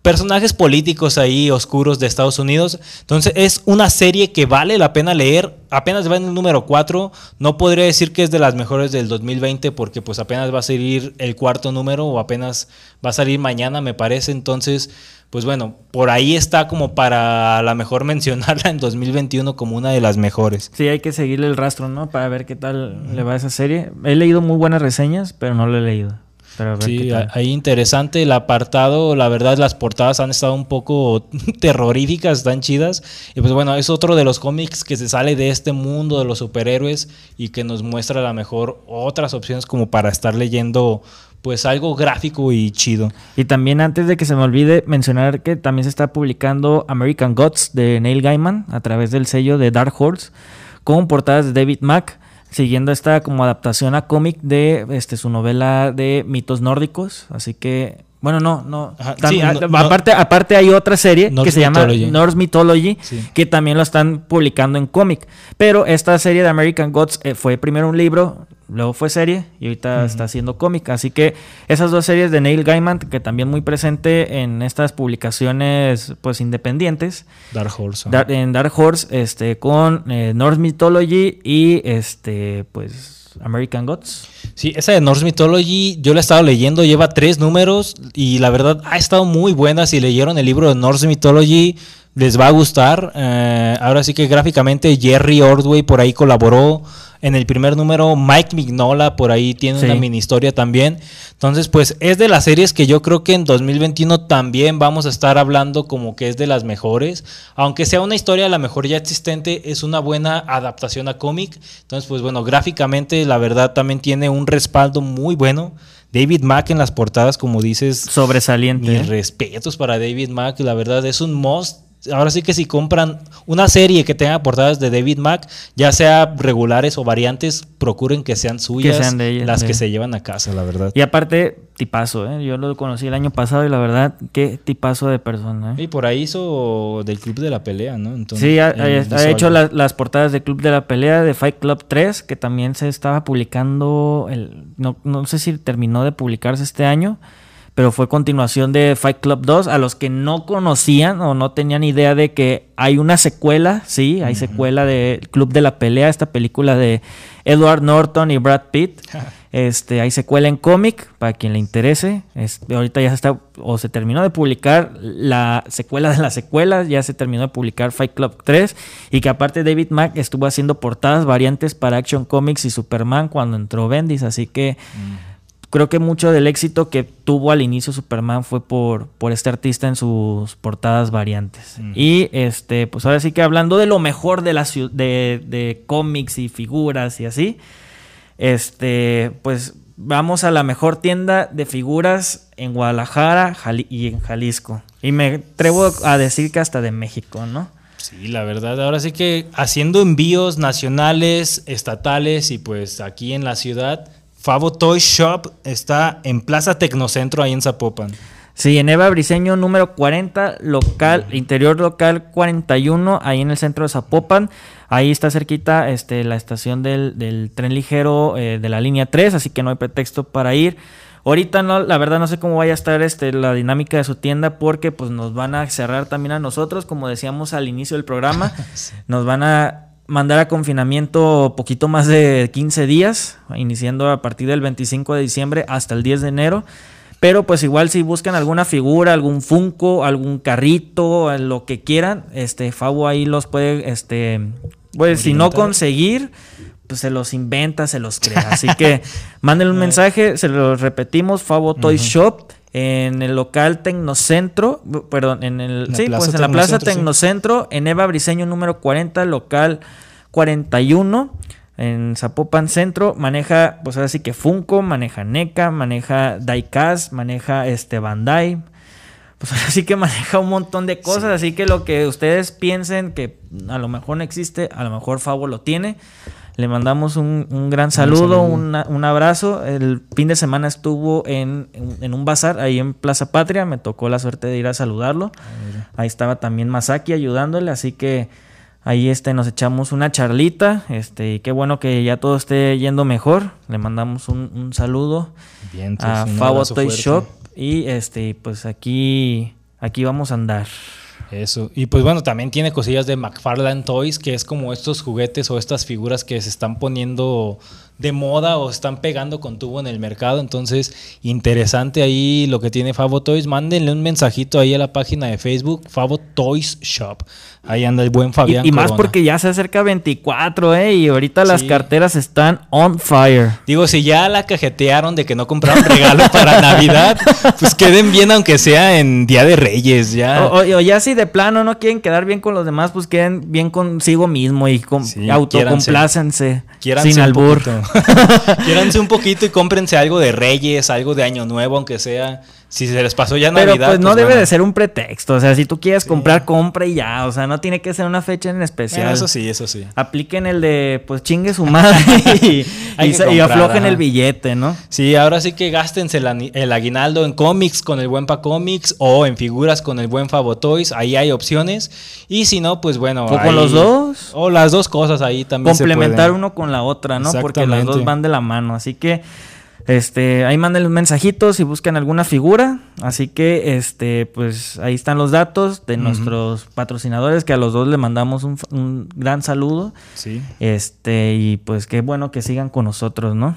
B: personajes políticos ahí oscuros de Estados Unidos. Entonces es una serie que vale la pena leer. Apenas va en el número 4. No podría decir que es de las mejores del 2020 porque pues apenas va a salir el cuarto número o apenas va a salir mañana me parece. Entonces pues bueno, por ahí está como para a la mejor mencionarla en 2021 como una de las mejores.
A: Sí, hay que seguirle el rastro, ¿no? Para ver qué tal le va a esa serie. He leído muy buenas reseñas, pero no lo he leído. Pero
B: Sí, ahí interesante el apartado, la verdad las portadas han estado un poco terroríficas, están chidas. Y pues bueno, es otro de los cómics que se sale de este mundo de los superhéroes y que nos muestra a lo mejor otras opciones como para estar leyendo pues algo gráfico y chido.
A: Y también antes de que se me olvide mencionar que también se está publicando American Gods de Neil Gaiman a través del sello de Dark Horse con portadas de David Mack siguiendo esta como adaptación a cómic de este su novela de mitos nórdicos, así que bueno, no, no.
B: Ajá, sí,
A: a-
B: no- no-
A: aparte, aparte hay otra serie que se llama. Norse Mythology,
B: Sí.
A: que también lo están publicando en cómic. Pero esta serie de American Gods eh, fue primero un libro, luego fue serie y ahorita está haciendo cómic. Así que esas dos series de Neil Gaiman, que también muy presente en estas publicaciones pues independientes,
B: Dark Horse.
A: Dar- en Dark Horse, este, con eh, Norse Mythology y este, pues American Gods.
B: Sí, esa de Norse Mythology yo la he estado leyendo, lleva tres números y la verdad ha estado muy buena. Si leyeron el libro de Norse Mythology, les va a gustar. Eh, ahora sí que gráficamente Jerry Ordway por ahí colaboró en el primer número. Mike Mignola por ahí tiene
A: Sí.
B: una mini historia también. Entonces, pues es de las series que yo creo que en 2021 también vamos a estar hablando como que es de las mejores. Aunque sea una historia a la mejor ya existente, es una buena adaptación a cómic. Entonces, pues bueno, gráficamente la verdad también tiene un respaldo muy bueno. David Mack en las portadas, como dices,
A: Sobresaliente.
B: mis
A: ¿eh?
B: respetos para David Mack. La verdad es un must ahora sí que si compran una serie que tenga portadas de David Mack, ya sea regulares o variantes, procuren que sean suyas
A: sean de ella,
B: las
A: de-
B: que se llevan a casa, la verdad.
A: Y aparte, tipazo, ¿eh? Yo lo conocí el año pasado y la verdad, qué tipazo de persona, ¿eh?
B: Y por ahí hizo del Club de la Pelea, ¿no? Entonces,
A: Sí, ha, hecho las portadas de Club de la Pelea, de Fight Club 3, que también se estaba publicando, el, no, no sé si terminó de publicarse este año, pero fue continuación de Fight Club 2. A los que no conocían o no tenían idea de que hay una secuela, sí, hay secuela de Club de la Pelea, esta película de Edward Norton y Brad Pitt. Este, hay secuela en cómic, para quien le interese. Este, ahorita ya se está, o se terminó de publicar la secuela de las secuelas, ya se terminó de publicar Fight Club 3, y que aparte David Mack estuvo haciendo portadas variantes para Action Comics y Superman cuando entró Bendis, así que creo que mucho del éxito que tuvo al inicio Superman fue por, por este artista en sus portadas variantes.
B: Mm.
A: Y este, pues ahora sí que hablando de lo mejor de la de, de cómics y figuras y así, este, pues vamos a la mejor tienda de figuras en Guadalajara Jali- y en Jalisco. Y me atrevo a decir que hasta de México, ¿no?
B: Sí, la verdad, ahora sí que haciendo envíos nacionales, estatales y pues aquí en la ciudad, Favo Toy Shop está en Plaza Tecnocentro ahí en Zapopan.
A: Sí, en Eva Briseño número 40, local, interior local 41, ahí en el centro de Zapopan. Ahí está cerquita este, la estación del, del tren ligero eh, de la línea 3, así que no hay pretexto para ir. Ahorita no, la verdad no sé cómo vaya a estar este, la dinámica de su tienda porque pues nos van a cerrar también a nosotros, como decíamos al inicio del programa. Nos van a mandar a confinamiento poquito más de 15 días, iniciando a partir del 25 de diciembre hasta el 10 de enero. Pero pues igual si buscan alguna figura, algún Funko, algún carrito, lo que quieran, este Fabo ahí los puede, este, pues si no conseguir, pues se los inventa, se los crea. Así que mándenle un mensaje, se los repetimos, Fabo Toy Shop en el local Tecnocentro, perdón, en el,
B: la
A: sí,
B: Plaza
A: pues en la Plaza
B: Tecnocentro, sí.
A: Tecnocentro, en Eva Briseño número 40, local 41 en Zapopan Centro maneja, pues ahora sí que Funko, maneja NECA, maneja Diecast, maneja este Bandai. Pues ahora sí que maneja un montón de cosas, así que lo que ustedes piensen que a lo mejor no existe, a lo mejor Fabo lo tiene. Le mandamos un, un gran saludo,
B: saludo.
A: una- un abrazo. El fin de semana estuvo en, en- en un bazar ahí en Plaza Patria. Me tocó la suerte de ir a saludarlo. Ahí estaba también Masaki ayudándole, así que ahí este, nos echamos una charlita. Este, y qué bueno que ya todo esté yendo mejor. Le mandamos un, un saludo
B: Bien,
A: a
B: un
A: Favo Toy
B: fuerte.
A: Shop. Y este, pues aquí, aquí vamos a andar.
B: Eso. Y pues bueno, también tiene cosillas de McFarlane Toys, que es como estos juguetes o estas figuras que se están poniendo de moda o están pegando con tubo en el mercado. Entonces, interesante ahí lo que tiene Favo Toys. Mándenle un mensajito ahí a la página de Facebook, Favo Toys Shop. Ahí anda el buen Fabián.
A: y más
B: Corona.
A: porque ya se acerca 24, ¿eh? Y ahorita las
B: Sí.
A: carteras están on fire.
B: Digo, si ya la cajetearon de que no compraron regalo para Navidad, pues queden bien aunque sea en Día de Reyes, ya.
A: O, o- o ya si de plano no quieren quedar bien con los demás, pues queden bien consigo mismo y con,
B: Sí,
A: autocomplácense. Sin
B: un
A: albur.
B: Quiéranse un poquito y cómprense algo de Reyes, algo de Año Nuevo, aunque sea. Si se les pasó ya
A: Pero
B: Navidad.
A: pues no debe
B: bueno.
A: de ser un pretexto. O sea, si tú quieres comprar, compra y ya. O sea, no tiene que ser una fecha en especial.
B: Eso sí, eso sí.
A: Apliquen el de, pues chingue su madre y, aflojen
B: ajá.
A: el billete, ¿no?
B: Sí, ahora sí que gástense el, aguinaldo en cómics con el buen Pa Comics o en figuras con el buen Favo Toys. Ahí hay opciones. Y si no, pues bueno.
A: O con los dos.
B: O las dos cosas ahí también. se
A: complementar
B: pueden.
A: uno con la otra, ¿no? Porque las dos van de la mano. Así que, este, ahí manden un mensajito si buscan alguna figura. Así que, este, pues ahí están los datos de nuestros patrocinadores, que a los dos le mandamos un, un gran saludo.
B: Sí.
A: Este, y pues qué bueno que sigan con nosotros, ¿no?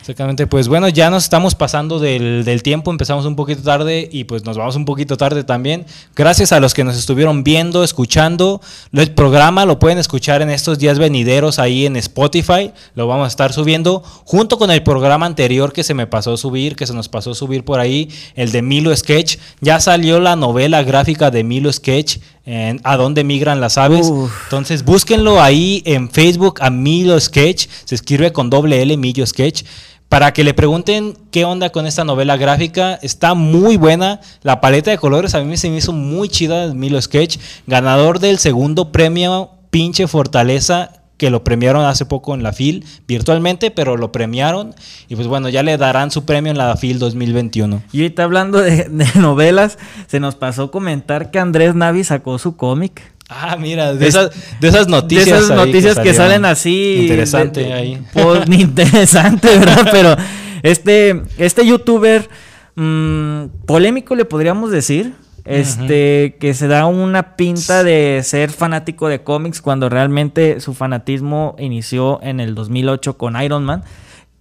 B: Exactamente, pues bueno, ya nos estamos pasando del, del tiempo, empezamos un poquito tarde y pues nos vamos un poquito tarde también. Gracias a los que nos estuvieron viendo, escuchando. El programa lo pueden escuchar en estos días venideros ahí en Spotify, lo vamos a estar subiendo junto con el programa anterior que se me pasó subir, que se nos pasó subir por ahí, el de Milo Sketch. Ya salió la novela gráfica de Milo Sketch. En ¿A dónde migran las aves?
A: Uf.
B: Entonces búsquenlo ahí en Facebook a Milo Sketch, se escribe con doble L Millo Sketch, para que le pregunten qué onda con esta novela gráfica. Está muy buena. La paleta de colores a mí se me hizo muy chida, Milo Sketch. Ganador del segundo premio Pinche Fortaleza que lo premiaron hace poco en la FIL virtualmente, pero lo premiaron y pues bueno, ya le darán su premio en la FIL 2021.
A: Y ahorita hablando de, novelas, se nos pasó comentar que Andrés Navi sacó su cómic.
B: Ah, mira, de, esas, de esas noticias.
A: De esas noticias que, salen así.
B: Interesante ahí.
A: Pues, interesante, ¿verdad? Pero este, este youtuber mmm, polémico le podríamos decir este, que se da una pinta de ser fanático de cómics cuando realmente su fanatismo inició en el 2008 con Iron Man,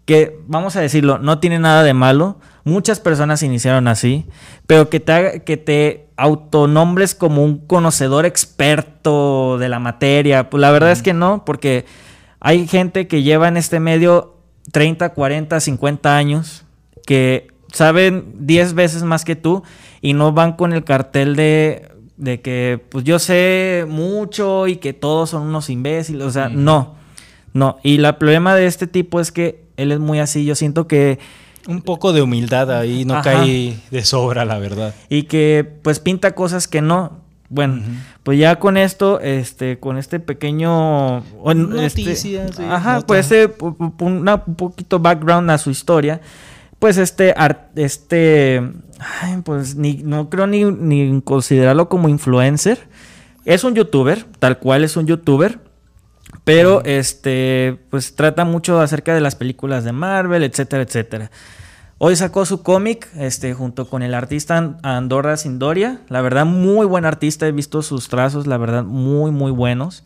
A: que vamos a decirlo, no tiene nada de malo. Muchas personas iniciaron así, pero que te, que te autonombres como un conocedor experto de la materia, pues la verdad es que no, porque hay gente que lleva en este medio 30, 40, 50 años, que saben 10 veces más que tú y no van con el cartel de, de que pues yo sé mucho y que todos son unos imbéciles, o sea, no, no. Y el problema de este tipo es que él es muy así, yo siento que...
B: Un poco de humildad ahí, no cae de sobra, la verdad.
A: Y que pues pinta cosas que no. Bueno, pues ya con esto, este, con este pequeño... Este,
B: Noticias,
A: ajá, pues este, un poquito background a su historia pues este, este, pues ni, no creo ni, ni considerarlo como influencer. Es un youtuber, tal cual es un youtuber. Pero este, pues trata mucho acerca de las películas de Marvel, etcétera, etcétera. Hoy sacó su cómic este, junto con el artista Andorra Sindoria. La verdad, muy buen artista. He visto sus trazos, la verdad, muy, muy buenos.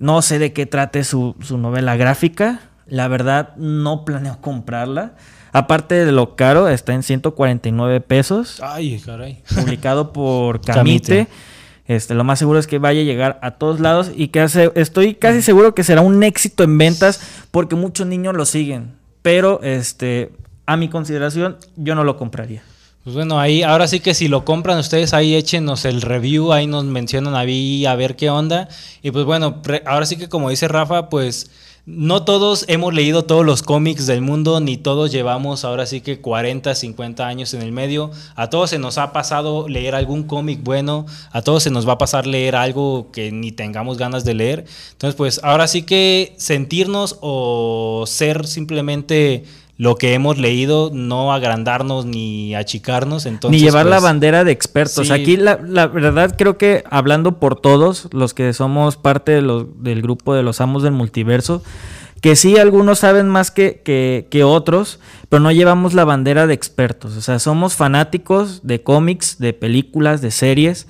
A: No sé de qué trate su, su novela gráfica. La verdad, no planeo comprarla. Aparte de lo caro, está en 149 pesos.
B: Ay, caray.
A: Publicado por Camite. Este, lo más seguro es que vaya a llegar a todos lados y que hace, estoy casi seguro que será un éxito en ventas porque muchos niños lo siguen. Pero este, a mi consideración, yo no lo compraría.
B: Pues bueno, ahí, ahora sí que si lo compran ustedes, ahí échenos el review, ahí nos mencionan a ver qué onda. Y pues bueno, ahora sí que como dice Rafa, pues no todos hemos leído todos los cómics del mundo, ni todos llevamos ahora sí que 40, 50 años en el medio. A todos se nos ha pasado leer algún cómic bueno, a todos se nos va a pasar leer algo que ni tengamos ganas de leer. Entonces, pues ahora sí que sentirnos o ser simplemente lo que hemos leído, no agrandarnos ni achicarnos. Entonces,
A: ni llevar la
B: pues,
A: bandera de expertos. Aquí la, verdad creo que hablando por todos los que somos parte del grupo de los amos del multiverso, que sí algunos saben más que, que, que, otros, pero no llevamos la bandera de expertos. O sea, somos fanáticos de cómics, de películas, de series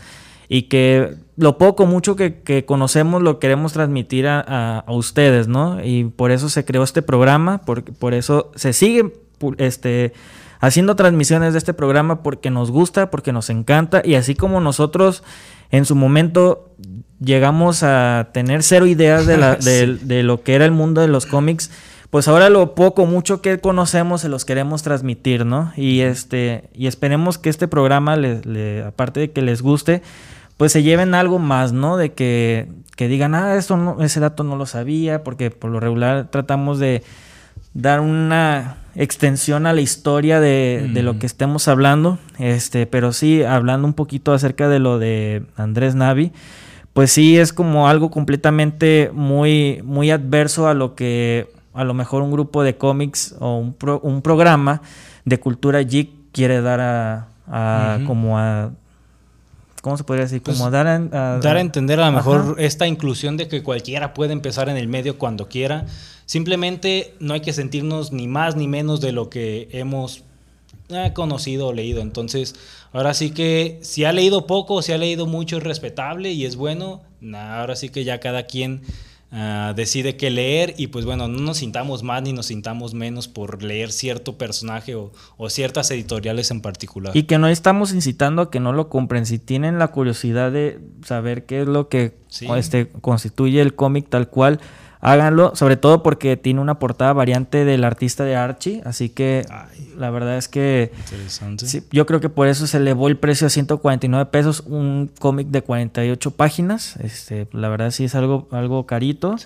A: y que lo poco, mucho que, conocemos lo queremos transmitir a, ustedes, ¿no? Y por eso se creó este programa, por, por eso se sigue este, haciendo transmisiones de este programa porque nos gusta, porque nos encanta y así como nosotros en su momento llegamos a tener cero ideas de, la, de, lo que era el mundo de los cómics, pues ahora lo poco, mucho que conocemos se los queremos transmitir, ¿no? Y este, y esperemos que este programa, le, aparte de que les guste, pues se lleven algo más, ¿no? De que, digan, ah, eso no, ese dato no lo sabía, porque por lo regular tratamos de dar una extensión a la historia de, de, lo que estemos hablando. Este, pero sí, hablando un poquito acerca de lo de Andrés Navi, pues sí es como algo completamente muy, muy adverso a lo que a lo mejor un grupo de cómics o un, un programa de cultura geek quiere dar a, como a ¿cómo se podría decir? Como
B: pues, dar, a, dar a entender a lo mejor esta inclusión de que cualquiera puede empezar en el medio cuando quiera. Simplemente no hay que sentirnos ni más ni menos de lo que hemos eh, conocido o leído. Entonces, ahora sí que si ha leído poco o si ha leído mucho es respetable y es bueno. Ahora sí que ya cada quien Ah, decide qué leer y pues bueno, no nos sintamos más ni nos sintamos menos por leer cierto personaje o, ciertas editoriales en particular.
A: Y que no estamos incitando a que no lo compren. Si tienen la curiosidad de saber qué es lo que este, constituye el cómic tal cual, háganlo, sobre todo porque tiene una portada variante del artista de Archie, así que la verdad es que yo creo que por eso se elevó el precio a 149 pesos, un cómic de 48 páginas, este, la verdad sí es algo, algo carito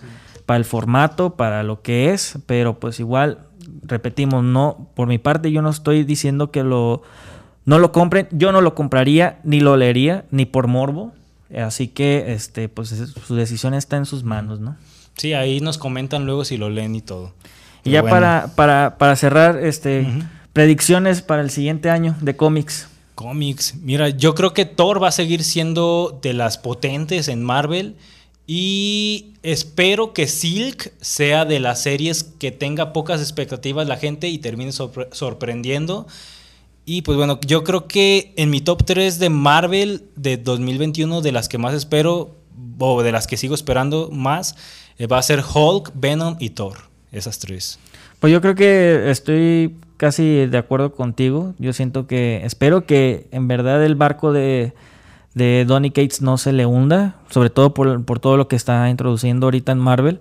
A: para el formato, para lo que es, pero pues igual repetimos, no, por mi parte yo no estoy diciendo que lo no lo compren, yo no lo compraría ni lo leería ni por morbo, así que este pues su decisión está en sus manos, ¿no?
B: Sí, ahí nos comentan luego si lo leen y todo.
A: y ya para, para, para cerrar, este predicciones para el siguiente año de cómics.
B: Cómics. Mira, yo creo que Thor va a seguir siendo de las potentes en Marvel. Y espero que Silk sea de las series que tenga pocas expectativas la gente y termine sorprendiendo. Y pues bueno, yo creo que en mi top 3 de Marvel de 2021, de las que más espero, o de las que sigo esperando más, eh, va a ser Hulk, Venom y Thor. Esas tres.
A: Pues yo creo que estoy casi de acuerdo contigo. Yo siento que, espero que en verdad el barco de, de Donny Cates no se le hunda, sobre todo por, por, todo lo que está introduciendo ahorita en Marvel.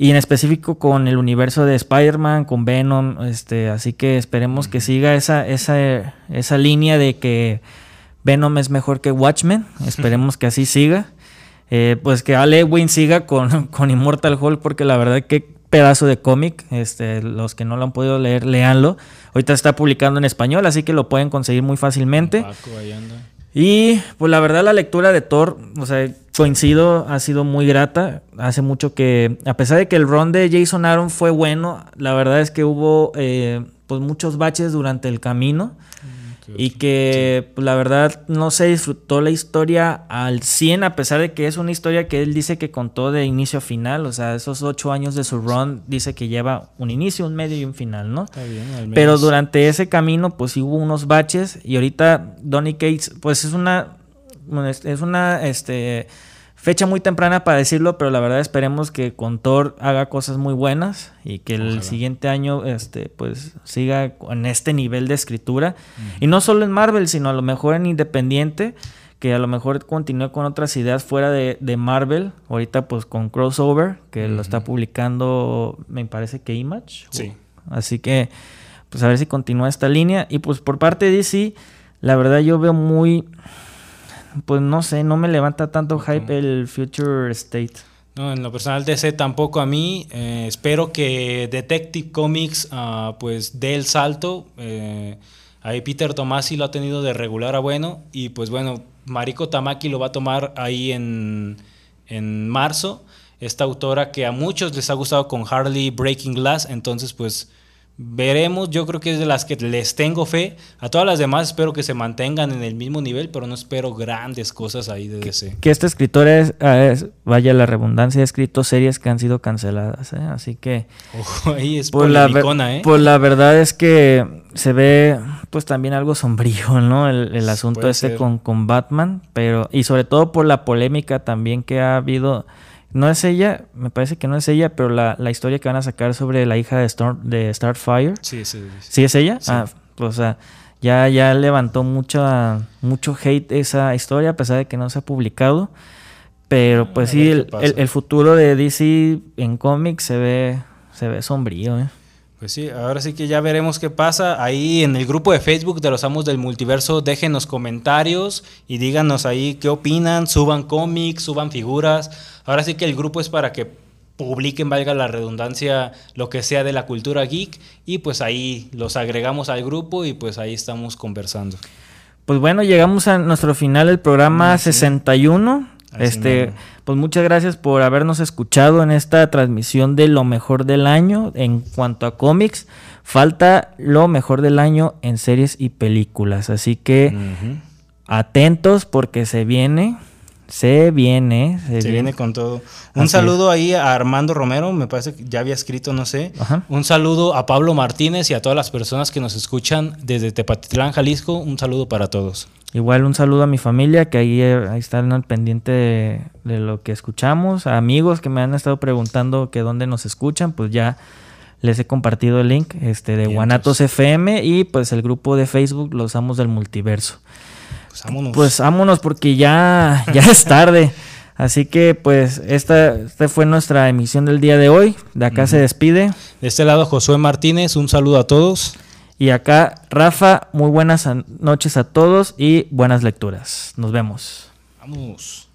A: Y en específico con el universo de Spider-Man, con Venom, este, así que esperemos que siga esa, esa, esa línea de que Venom es mejor que Watchmen. Esperemos que así siga. Eh, pues que Ale Wayne siga con, con Immortal Hulk, porque la verdad que pedazo de cómic. Este, los que no lo han podido leer, leanlo. Ahorita está publicando en español, así que lo pueden conseguir muy fácilmente. Y pues la verdad la lectura de Thor, o sea, coincido, ha sido muy grata. Hace mucho que, a pesar de que el run de Jason Aaron fue bueno, la verdad es que hubo eh, pues muchos baches durante el camino y que pues, la verdad no se disfrutó la historia al 100 a pesar de que es una historia que él dice que contó de inicio a final, o sea, esos ocho años de su run dice que lleva un inicio, un medio y un final, ¿no? Está bien, al menos. Pero durante ese camino pues hubo unos baches y ahorita Donny Cates pues es una es una este fecha muy temprana para decirlo, pero la verdad esperemos que con Thor haga cosas muy buenas y que el siguiente año este pues siga con este nivel de escritura. Y no solo en Marvel, sino a lo mejor en Independiente, que a lo mejor continúe con otras ideas fuera de, Marvel, ahorita pues con Crossover, que lo está publicando me parece que Image. Sí. así que pues a ver si continúa esta línea. Y pues por parte de DC, la verdad yo veo muy pues no sé, no me levanta tanto hype el Future State.
B: No, en lo personal DC tampoco a mí. Eh, espero que Detective Comics uh, pues dé el salto. Eh, ahí Peter Tomasi lo ha tenido de regular a bueno. Y pues bueno, Mariko Tamaki lo va a tomar ahí en, en marzo. Esta autora que a muchos les ha gustado con Harley Breaking Glass. Entonces pues Veremos, yo creo que es de las que les tengo fe. A todas las demás espero que se mantengan en el mismo nivel, pero no espero grandes cosas ahí de DC.
A: Que este escritor es, vaya la redundancia, ha escrito series que han sido canceladas, ¿eh? así que...
B: ahí es por la, ¿eh?
A: Pues la verdad es que se ve pues también algo sombrío, ¿no? El, asunto ese con, con Batman, pero... Y sobre todo por la polémica también que ha habido no es ella, me parece que no es ella, pero la, historia que van a sacar sobre la hija de, Storm, de Starfire. Sí, sí, sí. ¿Sí es ella? Ah, pues, o sea, ya, ya levantó mucho, mucho hate esa historia, a pesar de que no se ha publicado. Pero pues sí, el, futuro de DC en cómics se ve, se ve sombrío, ¿eh?
B: Pues sí, ahora sí que ya veremos qué pasa. Ahí en el grupo de Facebook de los Amos del Multiverso, déjenos comentarios y díganos ahí qué opinan, suban cómics, suban figuras. Ahora sí que el grupo es para que publiquen, valga la redundancia, lo que sea de la cultura geek y pues ahí los agregamos al grupo y pues ahí estamos conversando.
A: Pues bueno, llegamos a nuestro final del programa 61 este, pues muchas gracias por habernos escuchado en esta transmisión de lo mejor del año en cuanto a cómics. Falta lo mejor del año en series y películas, así que atentos porque se viene se viene.
B: Se, viene. con todo. Un saludo ahí a Armando Romero, me parece que ya había escrito, no sé. Un saludo a Pablo Martínez y a todas las personas que nos escuchan desde Tepatitlán, Jalisco. Un saludo para todos.
A: Igual un saludo a mi familia que ahí, ahí están al pendiente de, lo que escuchamos. A amigos que me han estado preguntando que dónde nos escuchan, pues ya les he compartido el link este, de Guanatos FM y pues el grupo de Facebook Los Amos del Multiverso. Pues vámonos. Pues vámonos porque ya, ya es tarde. Así que pues esta, esta, fue nuestra emisión del día de hoy. De acá se despide.
B: De este lado Josué Martínez, un saludo a todos.
A: Y acá Rafa, muy buenas noches a todos y buenas lecturas. Nos vemos.
B: Vamos.